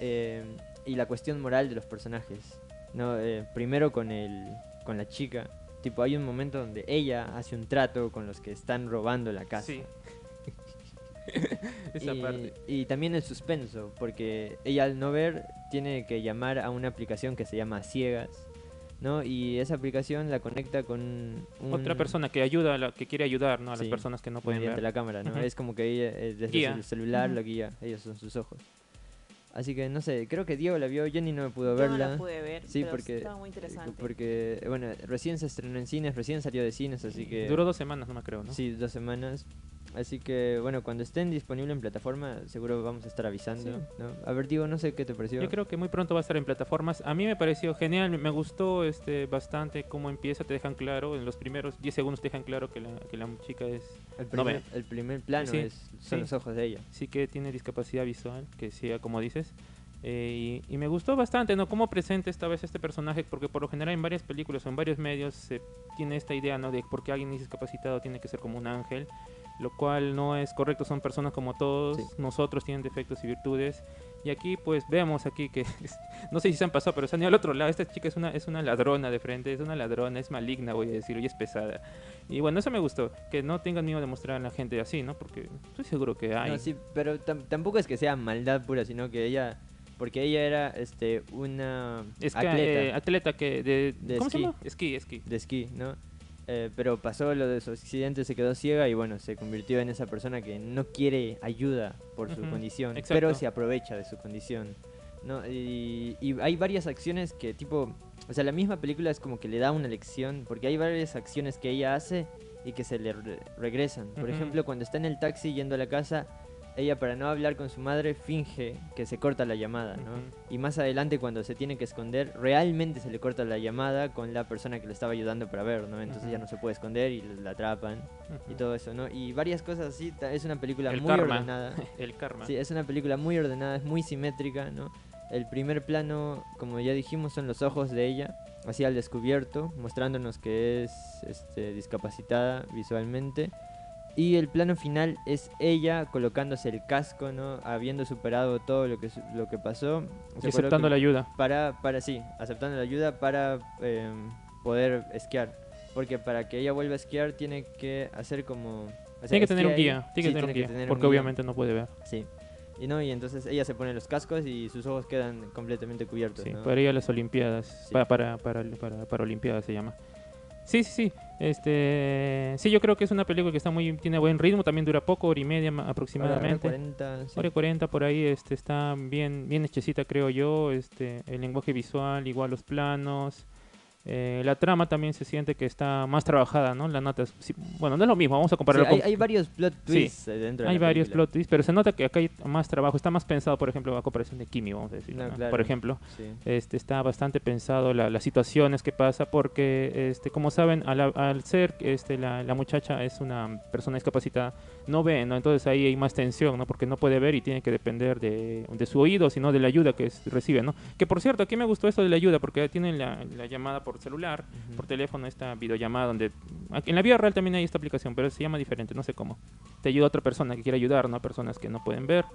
eh, y la cuestión moral de los personajes. No, Eh, primero con el con la chica, tipo hay un momento donde ella hace un trato con los que están robando la casa. Sí. [laughs] Esa y, parte. y también el suspenso, porque ella al no ver tiene que llamar a una aplicación que se llama Ciegas, ¿no? Y esa aplicación la conecta con un- Otra persona que ayuda, a la, que quiere ayudar ¿no? a las personas que no pueden mediante ver. la cámara, ¿no? Es como que ella eh, desde Guía. su celular lo guía, ellos son sus ojos. Así que no sé, creo que Diego la vio, Jenny no me pudo Yo no verla. la pude ver, Sí, pero porque- estaba muy interesante. Porque, bueno, recién se estrenó en cines, recién salió de cines, así que... Duró dos semanas, no me creo, ¿no? Sí, dos semanas. Así que, bueno, cuando estén disponible en plataforma, seguro vamos a estar avisando. Sí. ¿no? A ver, Diego, no sé qué te pareció. Yo creo que muy pronto va a estar en plataformas. A mí me pareció genial, me gustó este bastante cómo empieza, te dejan claro, en los primeros 10 segundos te dejan claro que la, que la chica es el, primer, el primer plano Sí, es, son sí. los ojos de ella. sí que tiene discapacidad visual, que sí, como dices. Eh, y, y me gustó bastante, ¿no? Cómo presenta esta vez este personaje, porque por lo general en varias películas o en varios medios se tiene esta idea, ¿no? De por qué alguien es discapacitado tiene que ser como un ángel, lo cual no es correcto, son personas como todos, Sí. nosotros tienen defectos y virtudes. Y aquí pues vemos aquí que, [laughs] no sé si se han pasado, pero se han ido al otro lado. Esta chica es una, es una ladrona de frente, es una ladrona, es maligna, voy a decir, y es pesada. Y bueno, eso me gustó, que no tengan miedo de mostrar a la gente así, ¿no? Porque estoy seguro que hay. No, sí, pero tam- tampoco es que sea maldad pura, sino que ella... Porque ella era este una atleta eh, atleta que de, De ¿cómo esquí. se llama? Esquí, esquí. de esquí, ¿no? Eh, pero pasó lo de su accidente, se quedó ciega y bueno, se convirtió en esa persona que no quiere ayuda por su condición, exacto. pero se aprovecha de su condición. ¿no? Y, y hay varias acciones que tipo, o sea, la misma película es como que le da una lección, porque hay varias acciones que ella hace y que se le re- regresan. Por ejemplo, cuando está en el taxi yendo a la casa, ella para no hablar con su madre finge que se corta la llamada, ¿no? Y más adelante cuando se tiene que esconder, realmente se le corta la llamada con la persona que le estaba ayudando para ver, ¿no? Entonces Ujú. ya no se puede esconder y la atrapan y todo eso, ¿no? Y varias cosas así, es una película El muy karma. ordenada. [laughs] El karma. Sí, es una película muy ordenada, es muy simétrica, ¿no? El primer plano, como ya dijimos, son los ojos de ella, así al descubierto, mostrándonos que es este, discapacitada visualmente. Y el plano final es ella colocándose el casco, ¿no? Habiendo superado todo lo que, lo que pasó. Y aceptando la ayuda. para, para sí, aceptando la ayuda para eh, poder esquiar. Porque para que ella vuelva a esquiar tiene que hacer como... o sea, Tiene que tener un guía, tiene que tener un guía, tener un porque guía. obviamente no puede ver. Sí. Y no, y entonces ella se pone los cascos y sus ojos quedan completamente cubiertos. Sí, ¿no? para ir a las Olimpiadas, Sí. para, para, para, para, para Olimpiadas se llama. Sí, sí, sí. Este, sí, yo creo que es una película que está muy, tiene buen ritmo, también dura poco, hora y media ma- Hora- hora aproximadamente. 40, sí. Hora y 40 por ahí, este, está bien, bien hechecita creo yo, este, el lenguaje visual, igual los planos, Eh, la trama también se siente que está más trabajada, ¿no? La nota, sí, bueno, no es lo mismo, vamos a Sí, compararlo hay, con... hay varios plot Sí, twists eh, dentro de Hay la varios película. plot twists, pero se nota que acá hay más trabajo, está más pensado, por ejemplo, a comparación de Kimi, vamos a decir, No, ¿no? claro. por ejemplo. Sí. Este, está bastante pensado la- las situaciones que pasa porque, este, como saben, al, al ser este, la, la muchacha es una persona discapacitada, no ve, ¿no? Entonces ahí hay más tensión, ¿no? Porque no puede ver y tiene que depender de, de su oído, sino de la ayuda que es- recibe, ¿no? Que por cierto, aquí me gustó esto de la ayuda porque tienen la, la llamada por celular, Ujú. por teléfono, esta videollamada donde... En la vida real también hay esta aplicación, pero se llama diferente, no sé cómo. Te ayuda otra persona que quiere ayudar, ¿no? Personas que no pueden ver.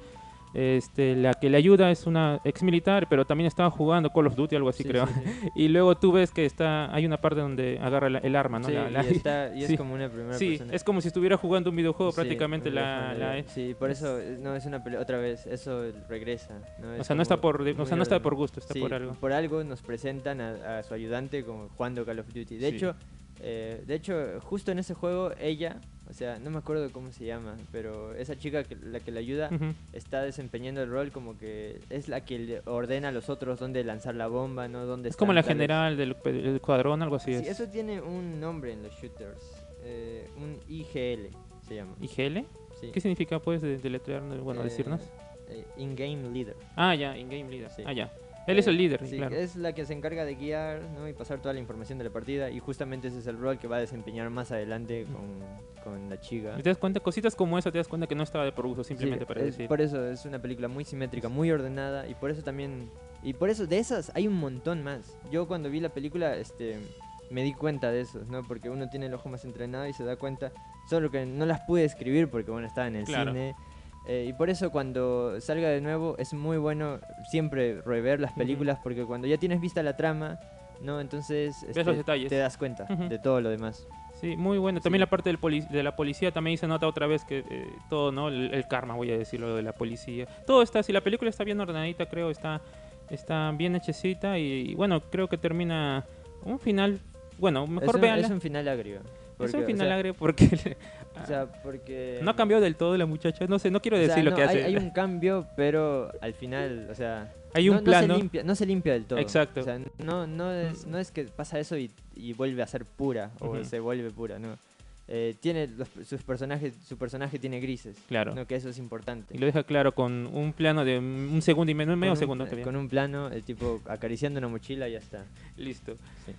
Este, la que le ayuda es una ex militar, pero también estaba jugando Call of Duty, algo así Sí, creo. sí, sí. [laughs] Y luego tú ves que está, hay una parte donde agarra la- el arma, ¿no? Sí, La- la- y, [laughs] está- y es como una primera sí, persona. es como si estuviera jugando un videojuego prácticamente la, eh, Sí, por eso, no, es una peli- otra vez, eso regresa. ¿no? o sea, no está por, o sea, no está por gusto, está por algo. Por algo nos presentan a, a su ayudante como jugando Call of Duty. De hecho, eh, de hecho, justo en ese juego ella, o sea, no me acuerdo cómo se llama, pero esa chica que, la que le ayuda Ujú. está desempeñando el rol como que es la que le ordena a los otros dónde lanzar la bomba, no dónde Es como la general del, del escuadrón, algo así Sí, es. eso tiene un nombre en los shooters, eh, un IGL se llama. ¿IGL? Sí. ¿Qué significa, pues, de- deletrear, bueno, Eh, decirnos? eh, In-game leader. Ah, ya, in-game leader. sí. Ah, ya. Él es el líder, Sí, claro. es la que se encarga de guiar ¿no? y pasar toda la información de la partida y justamente ese es el rol que va a desempeñar más adelante con, con la chica. Y te das cuenta, cositas como esa, te das cuenta que no estaba de por gusto, simplemente Sí, para es- decir. Por eso es una película muy simétrica, muy ordenada y por eso también... Y por eso de esas hay un montón más. Yo cuando vi la película este, me di cuenta de eso, ¿no? Porque uno tiene el ojo más entrenado y se da cuenta, solo que no las pude escribir porque bueno, estaba en el Claro. cine. Eh, y por eso cuando salga de nuevo es muy bueno siempre rever las películas porque cuando ya tienes vista la trama, ¿no? Entonces este, los detalles. te das cuenta Ujú. de todo lo demás. Sí, muy bueno. También Sí. la parte del poli- de la policía también se nota otra vez que eh, todo, ¿no? El, el karma, voy a decirlo, de la policía. Todo está, si la película está bien ordenadita, creo, está, está bien hechecita y, y bueno, creo que termina un final, bueno, mejor es, un, véanla. es un final agrio. Es porque, un o final sea, agrio porque [laughs] O sea, porque... no ha cambiado del todo la muchacha. No sé, no quiero o sea, decir lo no, que hace. hay un cambio, pero al final, o sea... Hay no, un no se plano. limpia, no se limpia del todo. Exacto. O sea, no, no, es, no es que pasa eso y, y vuelve a ser pura, o Ujú. se vuelve pura, no. Eh, tiene los- sus personajes, su personaje tiene grises. Claro. No, que eso es importante. Y lo deja claro con un plano de un segundo y medio, medio un, segundo. eh, bien. con un plano, el tipo acariciando una mochila y ya está. Listo. Sí.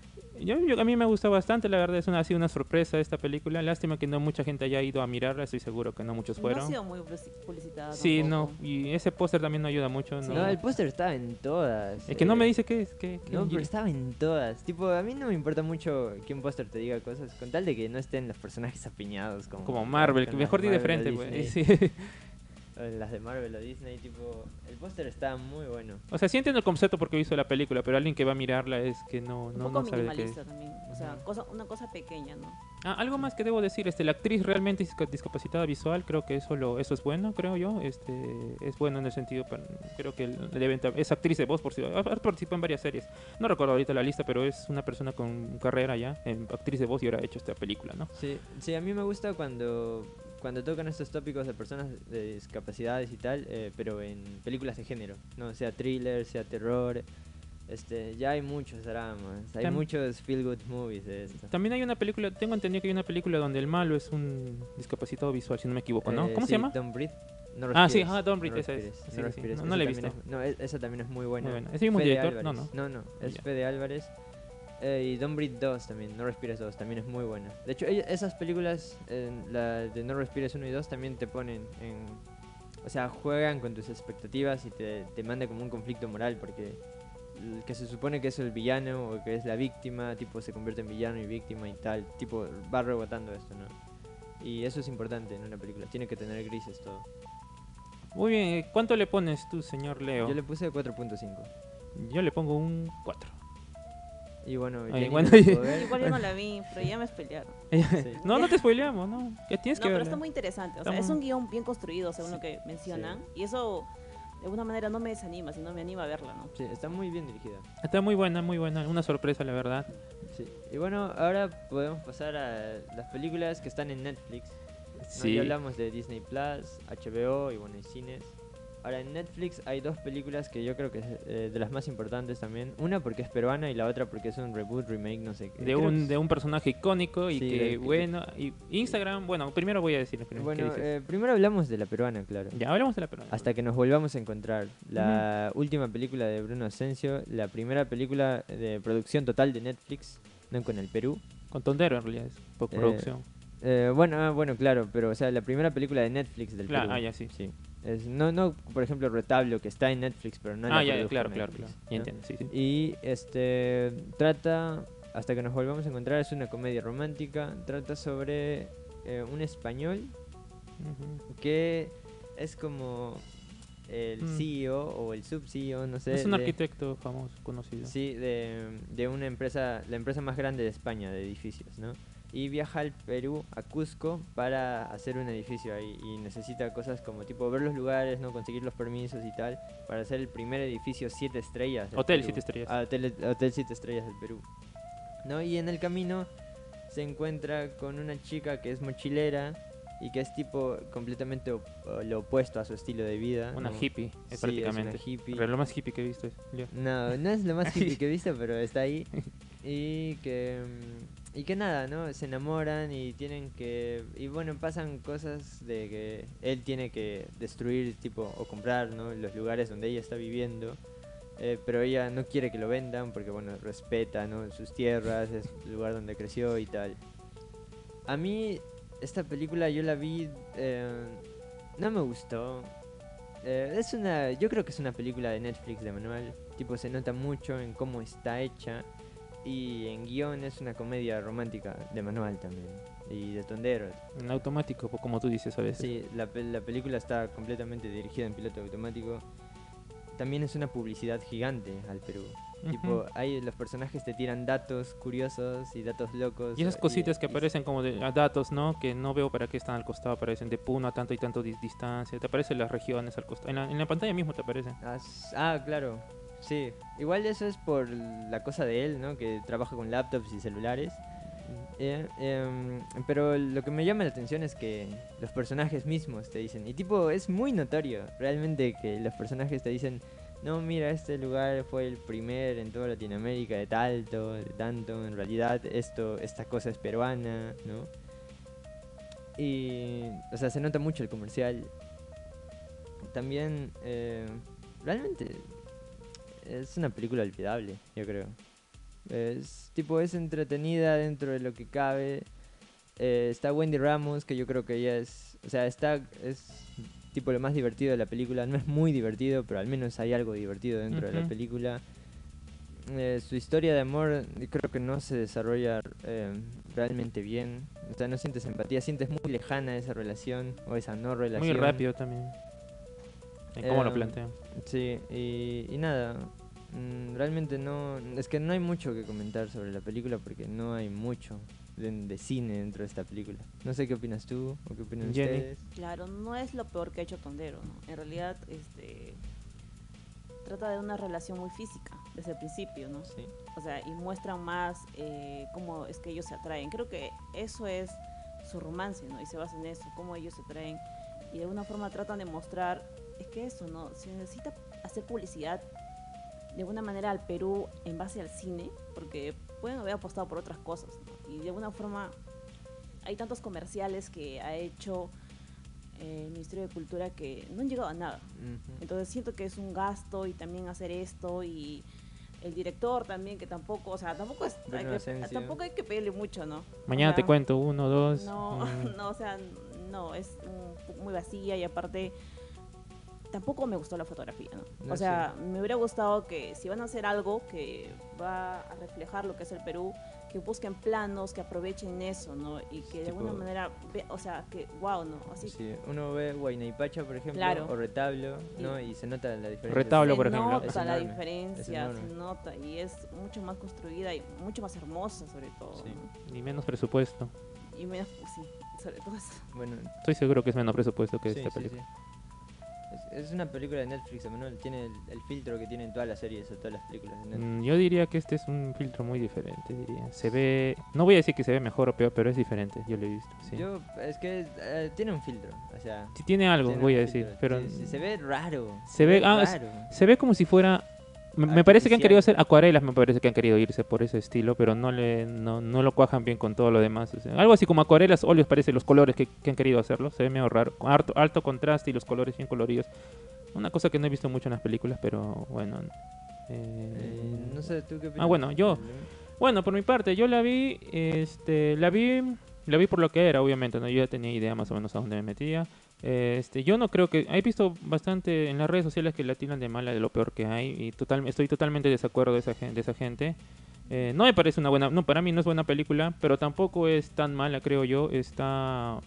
Yo, yo- a mí me gustó bastante, la verdad, es una, ha sido una sorpresa esta película. Lástima que no mucha gente haya ido a mirarla, estoy seguro que no muchos No fueron. ha sido muy publici- publicitada. sí, no, y ese póster también no ayuda mucho. Sí. No, No, el póster estaba en todas. es que no me eh, dice qué es. Qué, qué- No, pero estaba en todas. Tipo, a mí no me importa mucho que un póster te diga cosas, con tal de que no estén los personajes apiñados como, Como Marvel, que mejor di de frente, pues. Disney, [laughs] sí. Las de Marvel o Disney, tipo, el póster está muy bueno. O sea, sí entiendo el concepto porque hizo la película, pero alguien que va a mirarla es que no, Un no, poco no sabe de qué. minimalista también. O sea, cosa, una cosa pequeña, ¿no? Ah, algo más que debo decir, este, la actriz realmente disca- discapacitada visual, creo que eso lo, eso es bueno, creo yo, este, es bueno en el sentido, creo que deben ta- es actriz de voz, por si, participado en varias series, no recuerdo ahorita la lista, pero es una persona con carrera ya, en actriz de voz y ahora ha hecho esta película, ¿no? Sí, sí, a mí me gusta cuando, cuando tocan estos tópicos de personas de discapacidades y tal, eh, pero en películas de género, no sea thriller, sea terror. Este, ya hay muchos dramas, hay Tam- muchos feel good movies de esto. También hay una película, tengo entendido que hay una película donde el malo es un discapacitado visual, si no me equivoco, ¿no? Eh, ¿Cómo sí, se llama? Don't Breathe. No Ah, sí, ah, Don't Breathe, no esa es. Sí. No- no la he visto. es- no, esa también es muy buena. buena. ¿Es el mismo Fede director? No, Álvarez. no. No, no, es. Fede Álvarez. Eh, y Don't Breathe 2 también, No Respires 2 también es muy buena. De hecho, esas películas, eh, la de No Respires 1 y 2 también te ponen en... O sea, juegan con tus expectativas y te, te mandan como un conflicto moral porque el que se supone que es el villano o que es la víctima, tipo se convierte en villano y víctima y tal, tipo va rebotando esto, ¿no? Y eso es importante en una película, tiene que tener grises todo. Muy bien, ¿cuánto le pones tú, señor Leo? Yo le puse 4.5. Yo le pongo un 4. Y bueno, Ay, bueno, no y- [laughs] ver. Igual yo no [laughs] la vi, pero ya me spoilearon. [laughs] Sí. no, no te spoileamos, ¿no? Que tienes No, que pero verla. está muy interesante. O Está sea, es muy- un guion bien construido, según lo que mencionan. Y eso, de alguna manera, no me desanima, sino me anima a verla, ¿no? Sí, está muy bien dirigida. Está muy buena, muy buena. Una sorpresa, la verdad. Sí. Y bueno, ahora podemos pasar a las películas que están en Netflix. ¿no? Sí. Ya hablamos de Disney Plus, HBO y bueno, y cines. Ahora en Netflix hay dos películas que yo creo que es eh, de las más importantes también. Una porque es peruana y la otra porque es un reboot, remake, no sé qué. De un, de un personaje icónico y Sí, que, bueno, y Instagram, bueno, primero voy a decir, ¿qué Bueno, eh, primero hablamos de la peruana, claro. ya hablamos de la peruana. Hasta que nos volvamos a encontrar. La última película de Bruno Asensio, la primera película de producción total de Netflix, no con el Perú. Con Tondero en realidad es por Eh, producción. Eh, bueno, ah, bueno, claro, pero o sea, la primera película de Netflix del Claro, Perú. ah, ya, sí. Sí. Es, no, no, por ejemplo, Retablo, que está en Netflix, pero no la ah, ya, claro, claro, Netflix, claro. Ya ¿no? entiendo, sí, sí. Y este trata, hasta que nos volvamos a encontrar, es una comedia romántica. Trata sobre eh, un español que es como el Mm. CEO o el sub-CEO, no sé. Es un de- arquitecto famoso, conocido. Sí, de, de una empresa, la empresa más grande de España de edificios, ¿no? Y viaja al Perú, a Cusco, para hacer un edificio ahí. Y necesita cosas como tipo ver los lugares, ¿no? Conseguir los permisos y tal, para hacer el primer edificio siete estrellas. del Hotel Perú. siete estrellas. Ah, hotel, hotel siete estrellas del Perú. ¿No? Y en el camino se encuentra con una chica que es mochilera y que es tipo completamente op- lo opuesto a su estilo de vida. Una ¿no? hippie, eh, Sí, es prácticamente. una hippie. Pero lo más hippie que he visto es. ya. No, no es lo más hippie [laughs] que he visto, pero está ahí. [laughs] Y que, mm, y que nada, ¿no? Se enamoran y tienen que... Y bueno, pasan cosas de que él tiene que destruir, tipo, o comprar, ¿no? Los lugares donde ella está viviendo. eh, pero ella no quiere que lo vendan porque, bueno, respeta, ¿no? Sus tierras, es el lugar donde creció y tal. A mí, esta película yo la vi... eh, no me gustó. Eh, es una, yo creo que es una película de Netflix de manual. Tipo, se nota mucho en cómo está hecha. Y en guion es una comedia romántica de manual también. Y de tondero. En automático, como tú dices a veces. Sí, la, la película está completamente dirigida en piloto automático. También es una publicidad gigante al Perú. Tipo, ahí los personajes te tiran datos curiosos y datos locos. Y esas cositas que y- aparecen como de a datos, ¿no? Que no veo para qué están al costado, aparecen de Puno a tanto y tanto di- distancia. Te aparecen las regiones al costado. En la, en la pantalla mismo te aparecen. Ah, Ah, claro. Sí. Igual eso es por la cosa de él, ¿no? Que trabaja con laptops y celulares. Eh, em, pero lo que me llama la atención es que los personajes mismos te dicen, y tipo, es muy notorio realmente que los personajes te dicen, no, mira, este lugar fue el primer en toda Latinoamérica de talto, de tanto, en realidad esto, esta cosa es peruana, ¿no? Y, o sea, se nota mucho el comercial. También, eh, realmente, es una película olvidable, yo creo. Es tipo, es entretenida dentro de lo que cabe. Eh, está Wendy Ramos, que yo creo que ella es, o sea, está, es tipo lo más divertido de la película. No es muy divertido, pero al menos hay algo divertido dentro de la película. Eh, su historia de amor creo que no se desarrolla eh, realmente bien. O sea, no sientes empatía, sientes muy lejana esa relación o esa no relación. Muy rápido también. En cómo lo Em, plantean. Sí, y, y nada, realmente no, es que no hay mucho que comentar sobre la película porque no hay mucho de, de cine dentro de esta película. No sé qué opinas tú o qué opinan Jenny. ustedes. Claro, no es lo peor que ha hecho Tondero, ¿no? En realidad, este trata de una relación muy física desde el principio, ¿no? Sí. O sea, y muestran más eh, cómo es que ellos se atraen. Creo que eso es su romance, ¿no? Y se basa en eso, cómo ellos se atraen. Y de alguna forma tratan de mostrar, es que eso, ¿no? Se necesita hacer publicidad de alguna manera al Perú en base al cine, porque pueden haber apostado por otras cosas, ¿no? Y de alguna forma hay tantos comerciales que ha hecho eh, el Ministerio de Cultura que no han llegado a nada. Entonces siento que es un gasto y también hacer esto y el director también que tampoco, o sea, tampoco es hay que, tampoco hay que pedirle mucho, ¿no? O Mañana te cuento, uno, dos. No, mm, [laughs] no, o sea, no, es muy vacía y aparte tampoco me gustó la fotografía, ¿no? No o sea, me hubiera gustado que si van a hacer algo que va a reflejar lo que es el Perú, que busquen planos, que aprovechen eso, ¿no? Y que de Tipo- alguna manera, ve- o sea, que wow, ¿no? Así Sí, uno ve Guaynaipacha, por ejemplo, Claro. o Retablo, Sí. ¿no? Y se nota la diferencia. Retablo, se por ejemplo. nota Es la enorme, es diferencia, se nota y es mucho más construida y mucho más hermosa sobre todo. Sí. ¿no? Ni menos presupuesto. Y menos, sí, sobre todo eso. Bueno, Estoy seguro que es menos presupuesto que sí, esta sí, película. Es- una película de Netflix, Emanuel. Tiene el, el filtro que tienen todas las series o todas las películas de Netflix. Mm, Yo diría que este es un filtro muy diferente, diría. Se ve, no voy a decir que se ve mejor o peor, pero es diferente, yo lo he visto, sí. Yo, es que eh, tiene un filtro, o sea. Sí tiene algo, tiene voy a decir, pero Sí, sí, se ve raro. Se ve- ah, raro. se ve como si fuera... Me, me parece que han querido hacer acuarelas, me parece que han querido irse por ese estilo, pero no le no, no lo cuajan bien con todo lo demás. o sea, algo así como acuarelas, óleos, parece los colores que, que han querido hacerlo. Se ve medio raro, alto, alto contraste y los colores bien coloridos. Una cosa que no he visto mucho en las películas, pero bueno. eh, Eh, no sé, ¿tú qué opinas? Ah, bueno, yo- Bueno, por mi parte, yo la vi, este, la vi, la vi por lo que era, obviamente, ¿no? Yo ya tenía idea más o menos a dónde me metía. Este, yo no creo que, he visto bastante en las redes sociales que la tiran de mala de lo peor que hay y total, estoy totalmente de desacuerdo de esa gente, de esa gente. Eh, no me parece una buena, no, para mí no es buena película, pero tampoco es tan mala, creo yo. Está,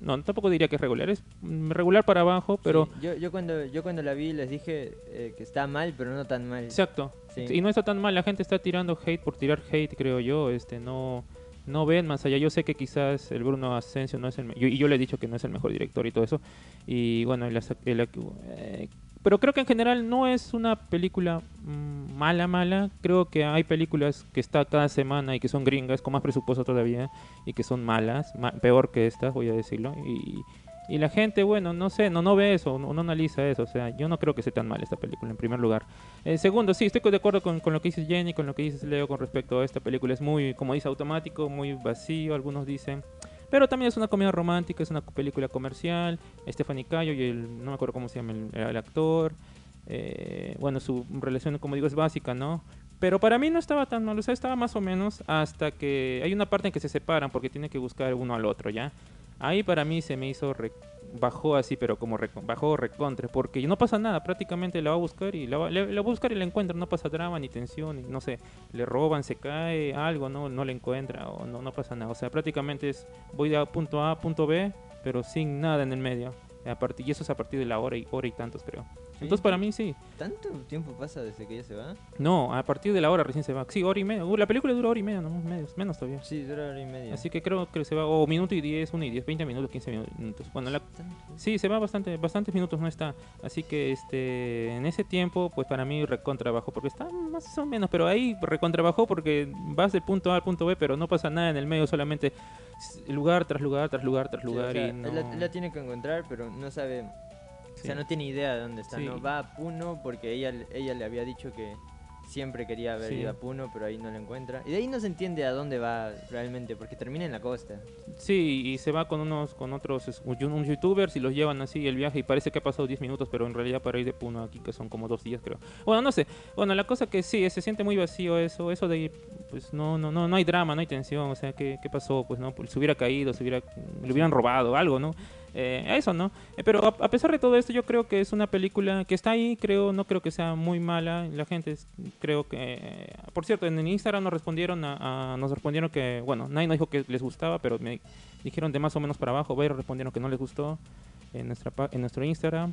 no, tampoco diría que es regular, es regular para abajo, pero Sí, yo, yo, cuando, yo cuando la vi les dije eh, que está mal, pero no tan mal. Exacto. Sí. Y no está tan mal, la gente está tirando hate por tirar hate, creo yo, este no no ven más allá. Yo sé que quizás el Bruno Asensio no es el y yo le he dicho que no es el mejor director y todo eso. Y bueno, eh, pero creo que en general no es una película mm, mala mala. Creo que hay películas que está cada semana y que son gringas con más presupuesto todavía y que son malas, ma- peor que estas, voy a decirlo. Y, y la gente, bueno, no sé, no, no ve eso, no, no analiza eso. O sea, yo no creo que sea tan mal esta película, en primer lugar. Eh, segundo, sí, estoy de acuerdo con, con lo que dices Jenny, con lo que dices Leo con respecto a esta película. Es muy, como dice, automático, muy vacío, algunos dicen. Pero también es una comedia romántica, es una película comercial. Stephanie Cayo y el, no me acuerdo cómo se llama el, el actor. Eh, bueno, su relación, como digo, es básica, ¿no? Pero para mí no estaba tan mal, o sea, estaba más o menos hasta que hay una parte en que se separan porque tienen que buscar uno al otro, ¿ya? Ahí para mí se me hizo, re- bajó así, pero como reco- bajó recontre, porque no pasa nada, prácticamente la va a buscar y la va, le- buscar y la encuentra, no pasa drama ni tensión, y no sé, le roban, se cae, algo, no, no le encuentra o no, no pasa nada, o sea, prácticamente es voy de punto A a punto B, pero sin nada en el medio. A partir, y eso es a partir de la hora y hora y tantos, creo. Entonces, para mí sí. ¿Tanto tiempo pasa desde que ella se va? No, a partir de la hora recién se va. Sí, hora y media. Uh, la película dura hora y media, no, menos, menos todavía. Sí, dura hora y media. Así que creo que se va, o minuto y 10, 1 y 10, 20 minutos, 15 minutos. Bueno, la, sí, se va bastante, bastantes minutos, no está. Así que este en ese tiempo, pues para mí recontrabajó, porque está más o menos, pero ahí recontrabajó porque vas del punto A al punto B, pero no pasa nada en el medio, solamente lugar tras lugar, tras lugar, tras Sí, lugar. o sea, y no... la, la tiene que encontrar, pero no sabe. O sea, no tiene idea de dónde está. Sí. No va a Puno porque ella, ella le había dicho que siempre quería haber Sí. ido a Puno, pero ahí no la encuentra. Y de ahí no se entiende a dónde va realmente, porque termina en la costa. Sí, y se va con unos con otros unos youtubers y los llevan así el viaje y parece que ha pasado 10 minutos, pero en realidad para ir de Puno aquí que son como dos días creo. Bueno, no sé. Bueno, la cosa que sí, se siente muy vacío eso, eso de pues no no no no hay drama, no hay tensión, o sea, ¿qué, qué pasó? Pues no, pues se hubiera caído, se hubiera le hubieran robado algo, ¿no? Eh, eso, ¿no? Eh, pero a, a pesar de todo esto, yo creo que es una película que está ahí, creo, no creo que sea muy mala. La gente, es- creo que, eh, por cierto, en el Instagram nos respondieron, a, a- nos respondieron que, bueno, nadie nos dijo que les gustaba, pero me dijeron de más o menos para abajo, varios respondieron que no les gustó en nuestra en nuestro Instagram.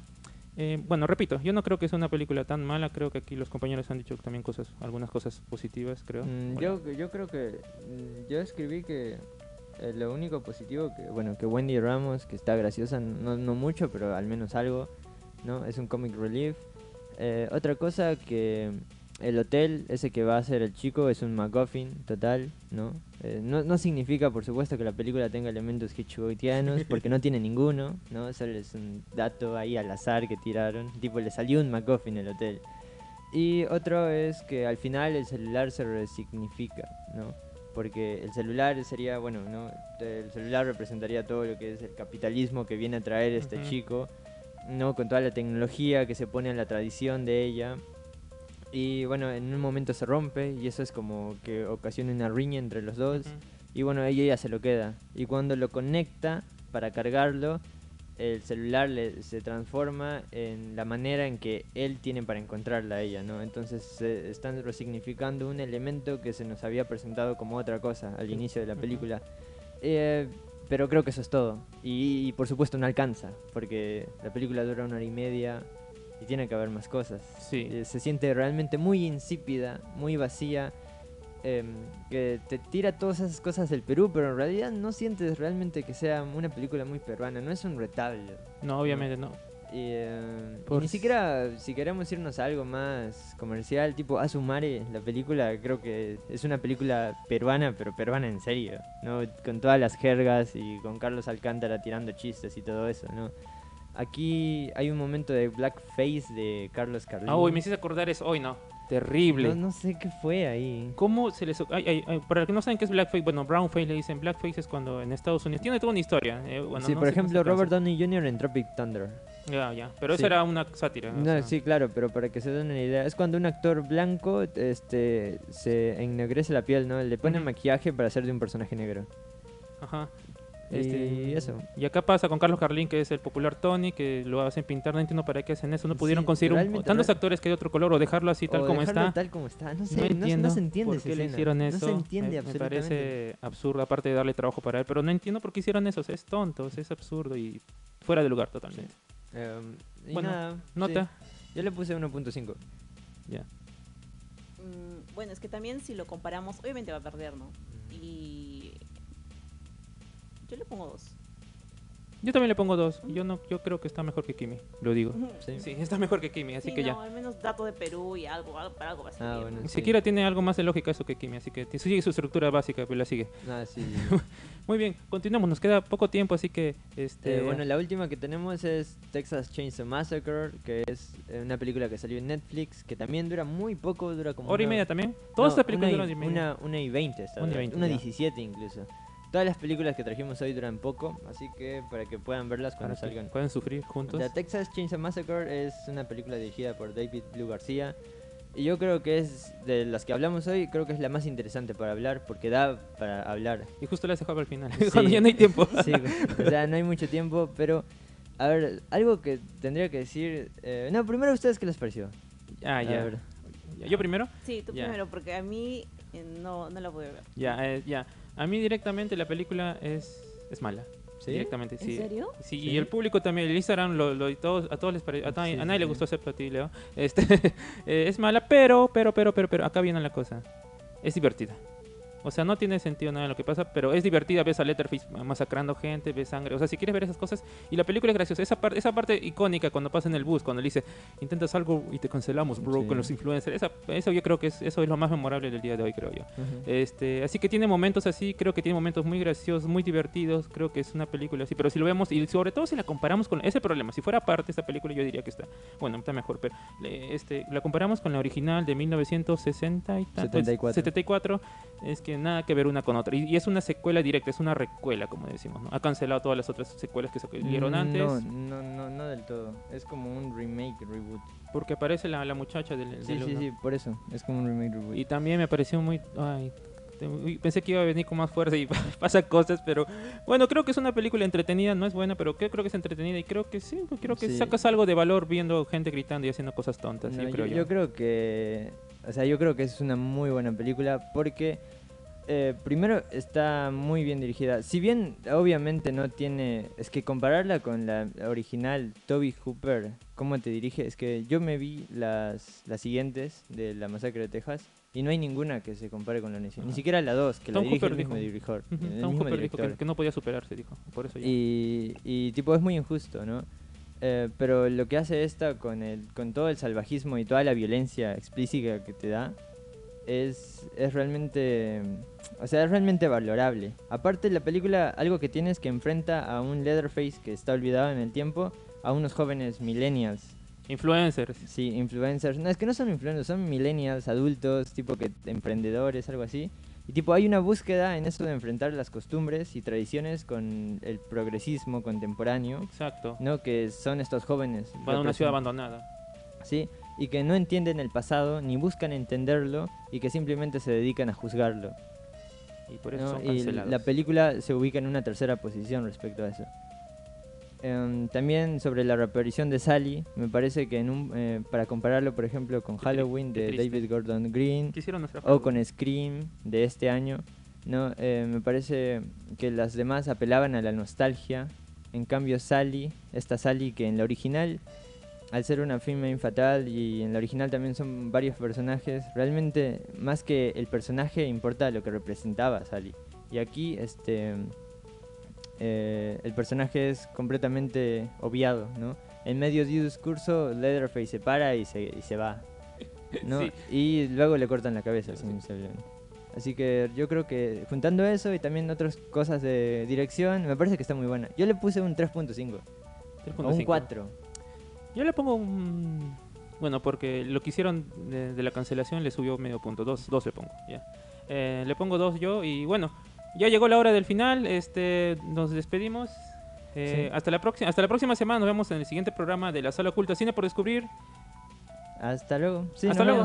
Eh, bueno, repito, yo no creo que sea una película tan mala, creo que aquí los compañeros han dicho también cosas, algunas cosas positivas, creo. Mm, yo, yo creo que. mm, Yo escribí que. Eh, lo único positivo que. Bueno, que Wendy Ramos, que está graciosa, no, no mucho, pero al menos algo. ¿No? Es un comic relief. Eh, otra cosa que. El hotel, ese que va a ser el chico, es un MacGuffin total, ¿no? Eh, no, no significa, por supuesto, que la película tenga elementos hitchcockianos, porque no tiene ninguno, ¿no? Solo es un dato ahí al azar que tiraron. Tipo, le salió un MacGuffin el hotel. Y otro es que al final el celular se resignifica, ¿no? Porque el celular sería, bueno, ¿no? El celular representaría todo lo que es el capitalismo que viene a traer este Ujú. chico, ¿no? Con toda la tecnología que se pone en la tradición de ella. Y bueno, en un momento se rompe y eso es como que ocasiona una riña entre los dos. ujú. Y bueno, ella ya se lo queda. Y cuando lo conecta para cargarlo, el celular le- se transforma en la manera en que él tiene para encontrarla a ella, ¿no? Entonces se están resignificando un elemento que se nos había presentado como otra cosa al inicio de la película. Eh, pero creo que eso es todo. Y, y por supuesto no alcanza, porque la película dura una hora y media y tiene que haber más cosas. Sí. Eh, se siente realmente muy insípida, muy vacía, em, que te tira todas esas cosas del Perú, pero en realidad no sientes realmente que sea una película muy peruana, no es un retablo. No, obviamente no. Y, eh, y Por ni s- siquiera, si queremos irnos a algo más comercial, tipo Asumare, la película, creo que es una película peruana, pero peruana en serio, ¿no? Con todas las jergas y con Carlos Alcántara tirando chistes y todo eso, ¿no? Aquí hay un momento de blackface de Carlos Carlín. Ah, uy, me hiciste acordar eso. Hoy no. Terrible. no, no sé qué fue ahí. ¿Cómo se les... ay, ay, ay, para los que no saben qué es blackface, bueno, brownface le dicen blackface es cuando en Estados Unidos... Tiene toda una historia. eh, bueno, sí, no por ejemplo. Robert Downey Jr. en Tropic Thunder. Ya, ya. Pero Sí. eso era una sátira. No, sea. sí, claro, pero para que se den una idea, es cuando un actor blanco este, se ennegrece la piel, ¿no? Le pone maquillaje para ser de un personaje negro. Ajá. Y eso. Y acá pasa con Carlos Carlín, que es el popular Tony, que lo hacen pintar. No entiendo para qué hacen eso. No pudieron Sí, conseguir un- tantos real- actores que de otro color o dejarlo así tal O como está. tal como está. No sé, no no, entiendo no se entiende por qué le hicieron eso. No se entiende me, parece absurdo, aparte de darle trabajo para él. Pero no entiendo por qué hicieron eso. o sea, es tonto, o sea, es absurdo y fuera de lugar totalmente. Em, y Bueno, nada, Nota. sí. Yo le puse 1.5. Ya. Mm, bueno, es que también si lo comparamos, obviamente va a perder, ¿no? Y yo le pongo dos. Yo también le pongo dos. Yo no, yo creo que está mejor que Kimi, lo digo. Sí. Sí, está mejor que Kimi, así Sí, que no, ya. al menos datos de Perú y algo, algo, para algo va a ser Ah, siquiera tiene algo más de lógica eso que Kimi, así que sigue su estructura básica, pues la sigue. Ah, sí. [laughs] Muy bien, continuamos, nos queda poco tiempo, así que este Eh, bueno, la última que tenemos es Texas Chainsaw Massacre, que es eh, una película que salió en Netflix, que también dura muy poco, dura como hora y media también. Todas No, estas películas una duran y, hora y media. Una, una y 20 está Una y durando, 20, una ya. 17 incluso. Todas las películas que trajimos hoy duran poco, así que para que puedan verlas cuando Para salgan. pueden sufrir juntos. La Texas Chainsaw Massacre es una película dirigida por David Blue García. Y yo creo que es de las que hablamos hoy, creo que es la más interesante para hablar, porque da para hablar. Y justo las dejaba al final, [laughs] [laughs] Sí. cuando ya no hay tiempo. [laughs] Sí, o sea, no hay mucho tiempo, pero a ver, algo que tendría que decir. eh, no, primero, ¿ustedes qué les pareció? Ah, A ya. Yo primero. Sí, tú Ya. primero, porque a mí eh, no, no la pude ver. Ya, eh, ya. A mí directamente la película es, es mala. ¿Sí? Directamente, ¿En sí. serio? Sí, Sí. y el público también, el Instagram, lo, lo- y todos, a todos les pare- a, ta- a sí, nadie le gustó excepto a ti, Leo. [laughs] Este, [laughs] eh, es mala, pero, pero, pero, pero, pero, acá viene la cosa. Es divertida. O sea, no tiene sentido nada de lo que pasa, pero es divertida. Ves a Letterface masacrando gente, ves sangre. O sea, si quieres ver esas cosas. Y la película es graciosa. Esa, parte esa parte icónica cuando pasa en el bus, cuando le dice, intentas algo y te cancelamos, bro, Sí. con los influencers. Esa, eso yo creo que es, eso es lo más memorable del día de hoy, creo yo. Ujú. Este, así que tiene momentos así, creo que tiene momentos muy graciosos, muy divertidos, creo que es una película así, pero si lo vemos y sobre todo si la comparamos con ese problema, si fuera aparte esta película yo diría que está, bueno, está mejor, pero este, la comparamos con la original de 1960 y tanto, 74. 74, es que nada que ver una con otra y, y es una secuela directa, es una recuela como decimos, ¿no? Ha cancelado todas las otras secuelas que salieron antes No, no, no, no del todo. Es como un remake, reboot. porque aparece la, la muchacha del, Sí, del sí, uno. sí, por eso. Es como un remake, reboot. Y también me pareció muy... Ay, pensé que iba a venir con más fuerza y [laughs] pasa cosas, pero bueno, creo que es una película entretenida, no es buena, pero creo, creo que es entretenida y creo que sí, creo que Sí. sacas algo de valor viendo gente gritando y haciendo cosas tontas, No, yo yo, creo yo. yo creo que. O sea, yo creo que es una muy buena película porque. Eh, primero está muy bien dirigida. Si bien obviamente no tiene. Es que compararla con la original Toby Hooper, cómo te dirige, es que yo me vi las, las siguientes de la masacre de Texas y no hay ninguna que se compare con la original. Ni siquiera la 2, que Tom la dirige Hooper el mismo dijo. director. El Tom mismo Hooper dijo que, director. que no podía superarse, dijo, por eso ya. Y, y tipo es muy injusto, ¿no? Eh, pero lo que hace esta con el con todo el salvajismo y toda la violencia explícita que te da es, es realmente o sea es realmente valorable aparte la película algo que tiene es que enfrenta a un Leatherface que está olvidado en el tiempo a unos jóvenes millennials Influencers. sí influencers no es que no son influencers son millennials adultos tipo que emprendedores algo así y tipo hay una búsqueda en eso de enfrentar las costumbres y tradiciones con el progresismo contemporáneo Exacto. ¿no? Que son estos jóvenes. Van a una ciudad abandonada. Sí, y que no entienden el pasado, ni buscan entenderlo, y que simplemente se dedican a juzgarlo. Y por eso ¿no? son Y cancelados. la película se ubica en una tercera posición respecto a eso. Em, también sobre la reaparición de Sally, me parece que en un, eh, para compararlo, por ejemplo, con Halloween de. David Gordon Green, o con Scream de este año, ¿no? Eh, me parece que las demás apelaban a la nostalgia. En cambio, Sally, esta Sally que en la original, al ser una female fatal y en la original también son varios personajes, realmente más que el personaje importa lo que representaba Sally. Y aquí, este, eh, el personaje es completamente obviado, ¿no? en medio de un discurso, Leatherface se para y se, y se va. ¿no? [laughs] Sí. Y luego le cortan la cabeza, así miseriamente. Así que yo creo que juntando eso y también otras cosas de dirección, me parece que está muy buena. Yo le puse un 3.5 o un 3.5. 4. Yo le pongo un... Bueno, porque lo que hicieron de, la cancelación le subió medio punto. Dos, dos le pongo, ya. Eh, le pongo dos yo y bueno, ya llegó la hora del final. Este, nos despedimos. Eh, hasta, la próxima, hasta la próxima semana. Nos vemos en el siguiente programa de la Sala Oculta Cine por Descubrir. Hasta luego. Hasta, luego.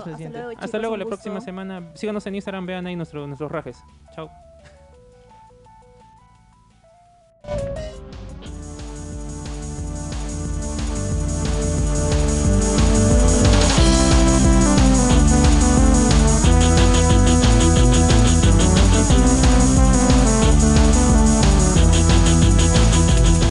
hasta, luego. la próxima semana. Síganos en Instagram, vean ahí nuestro, nuestros rajes. Chao.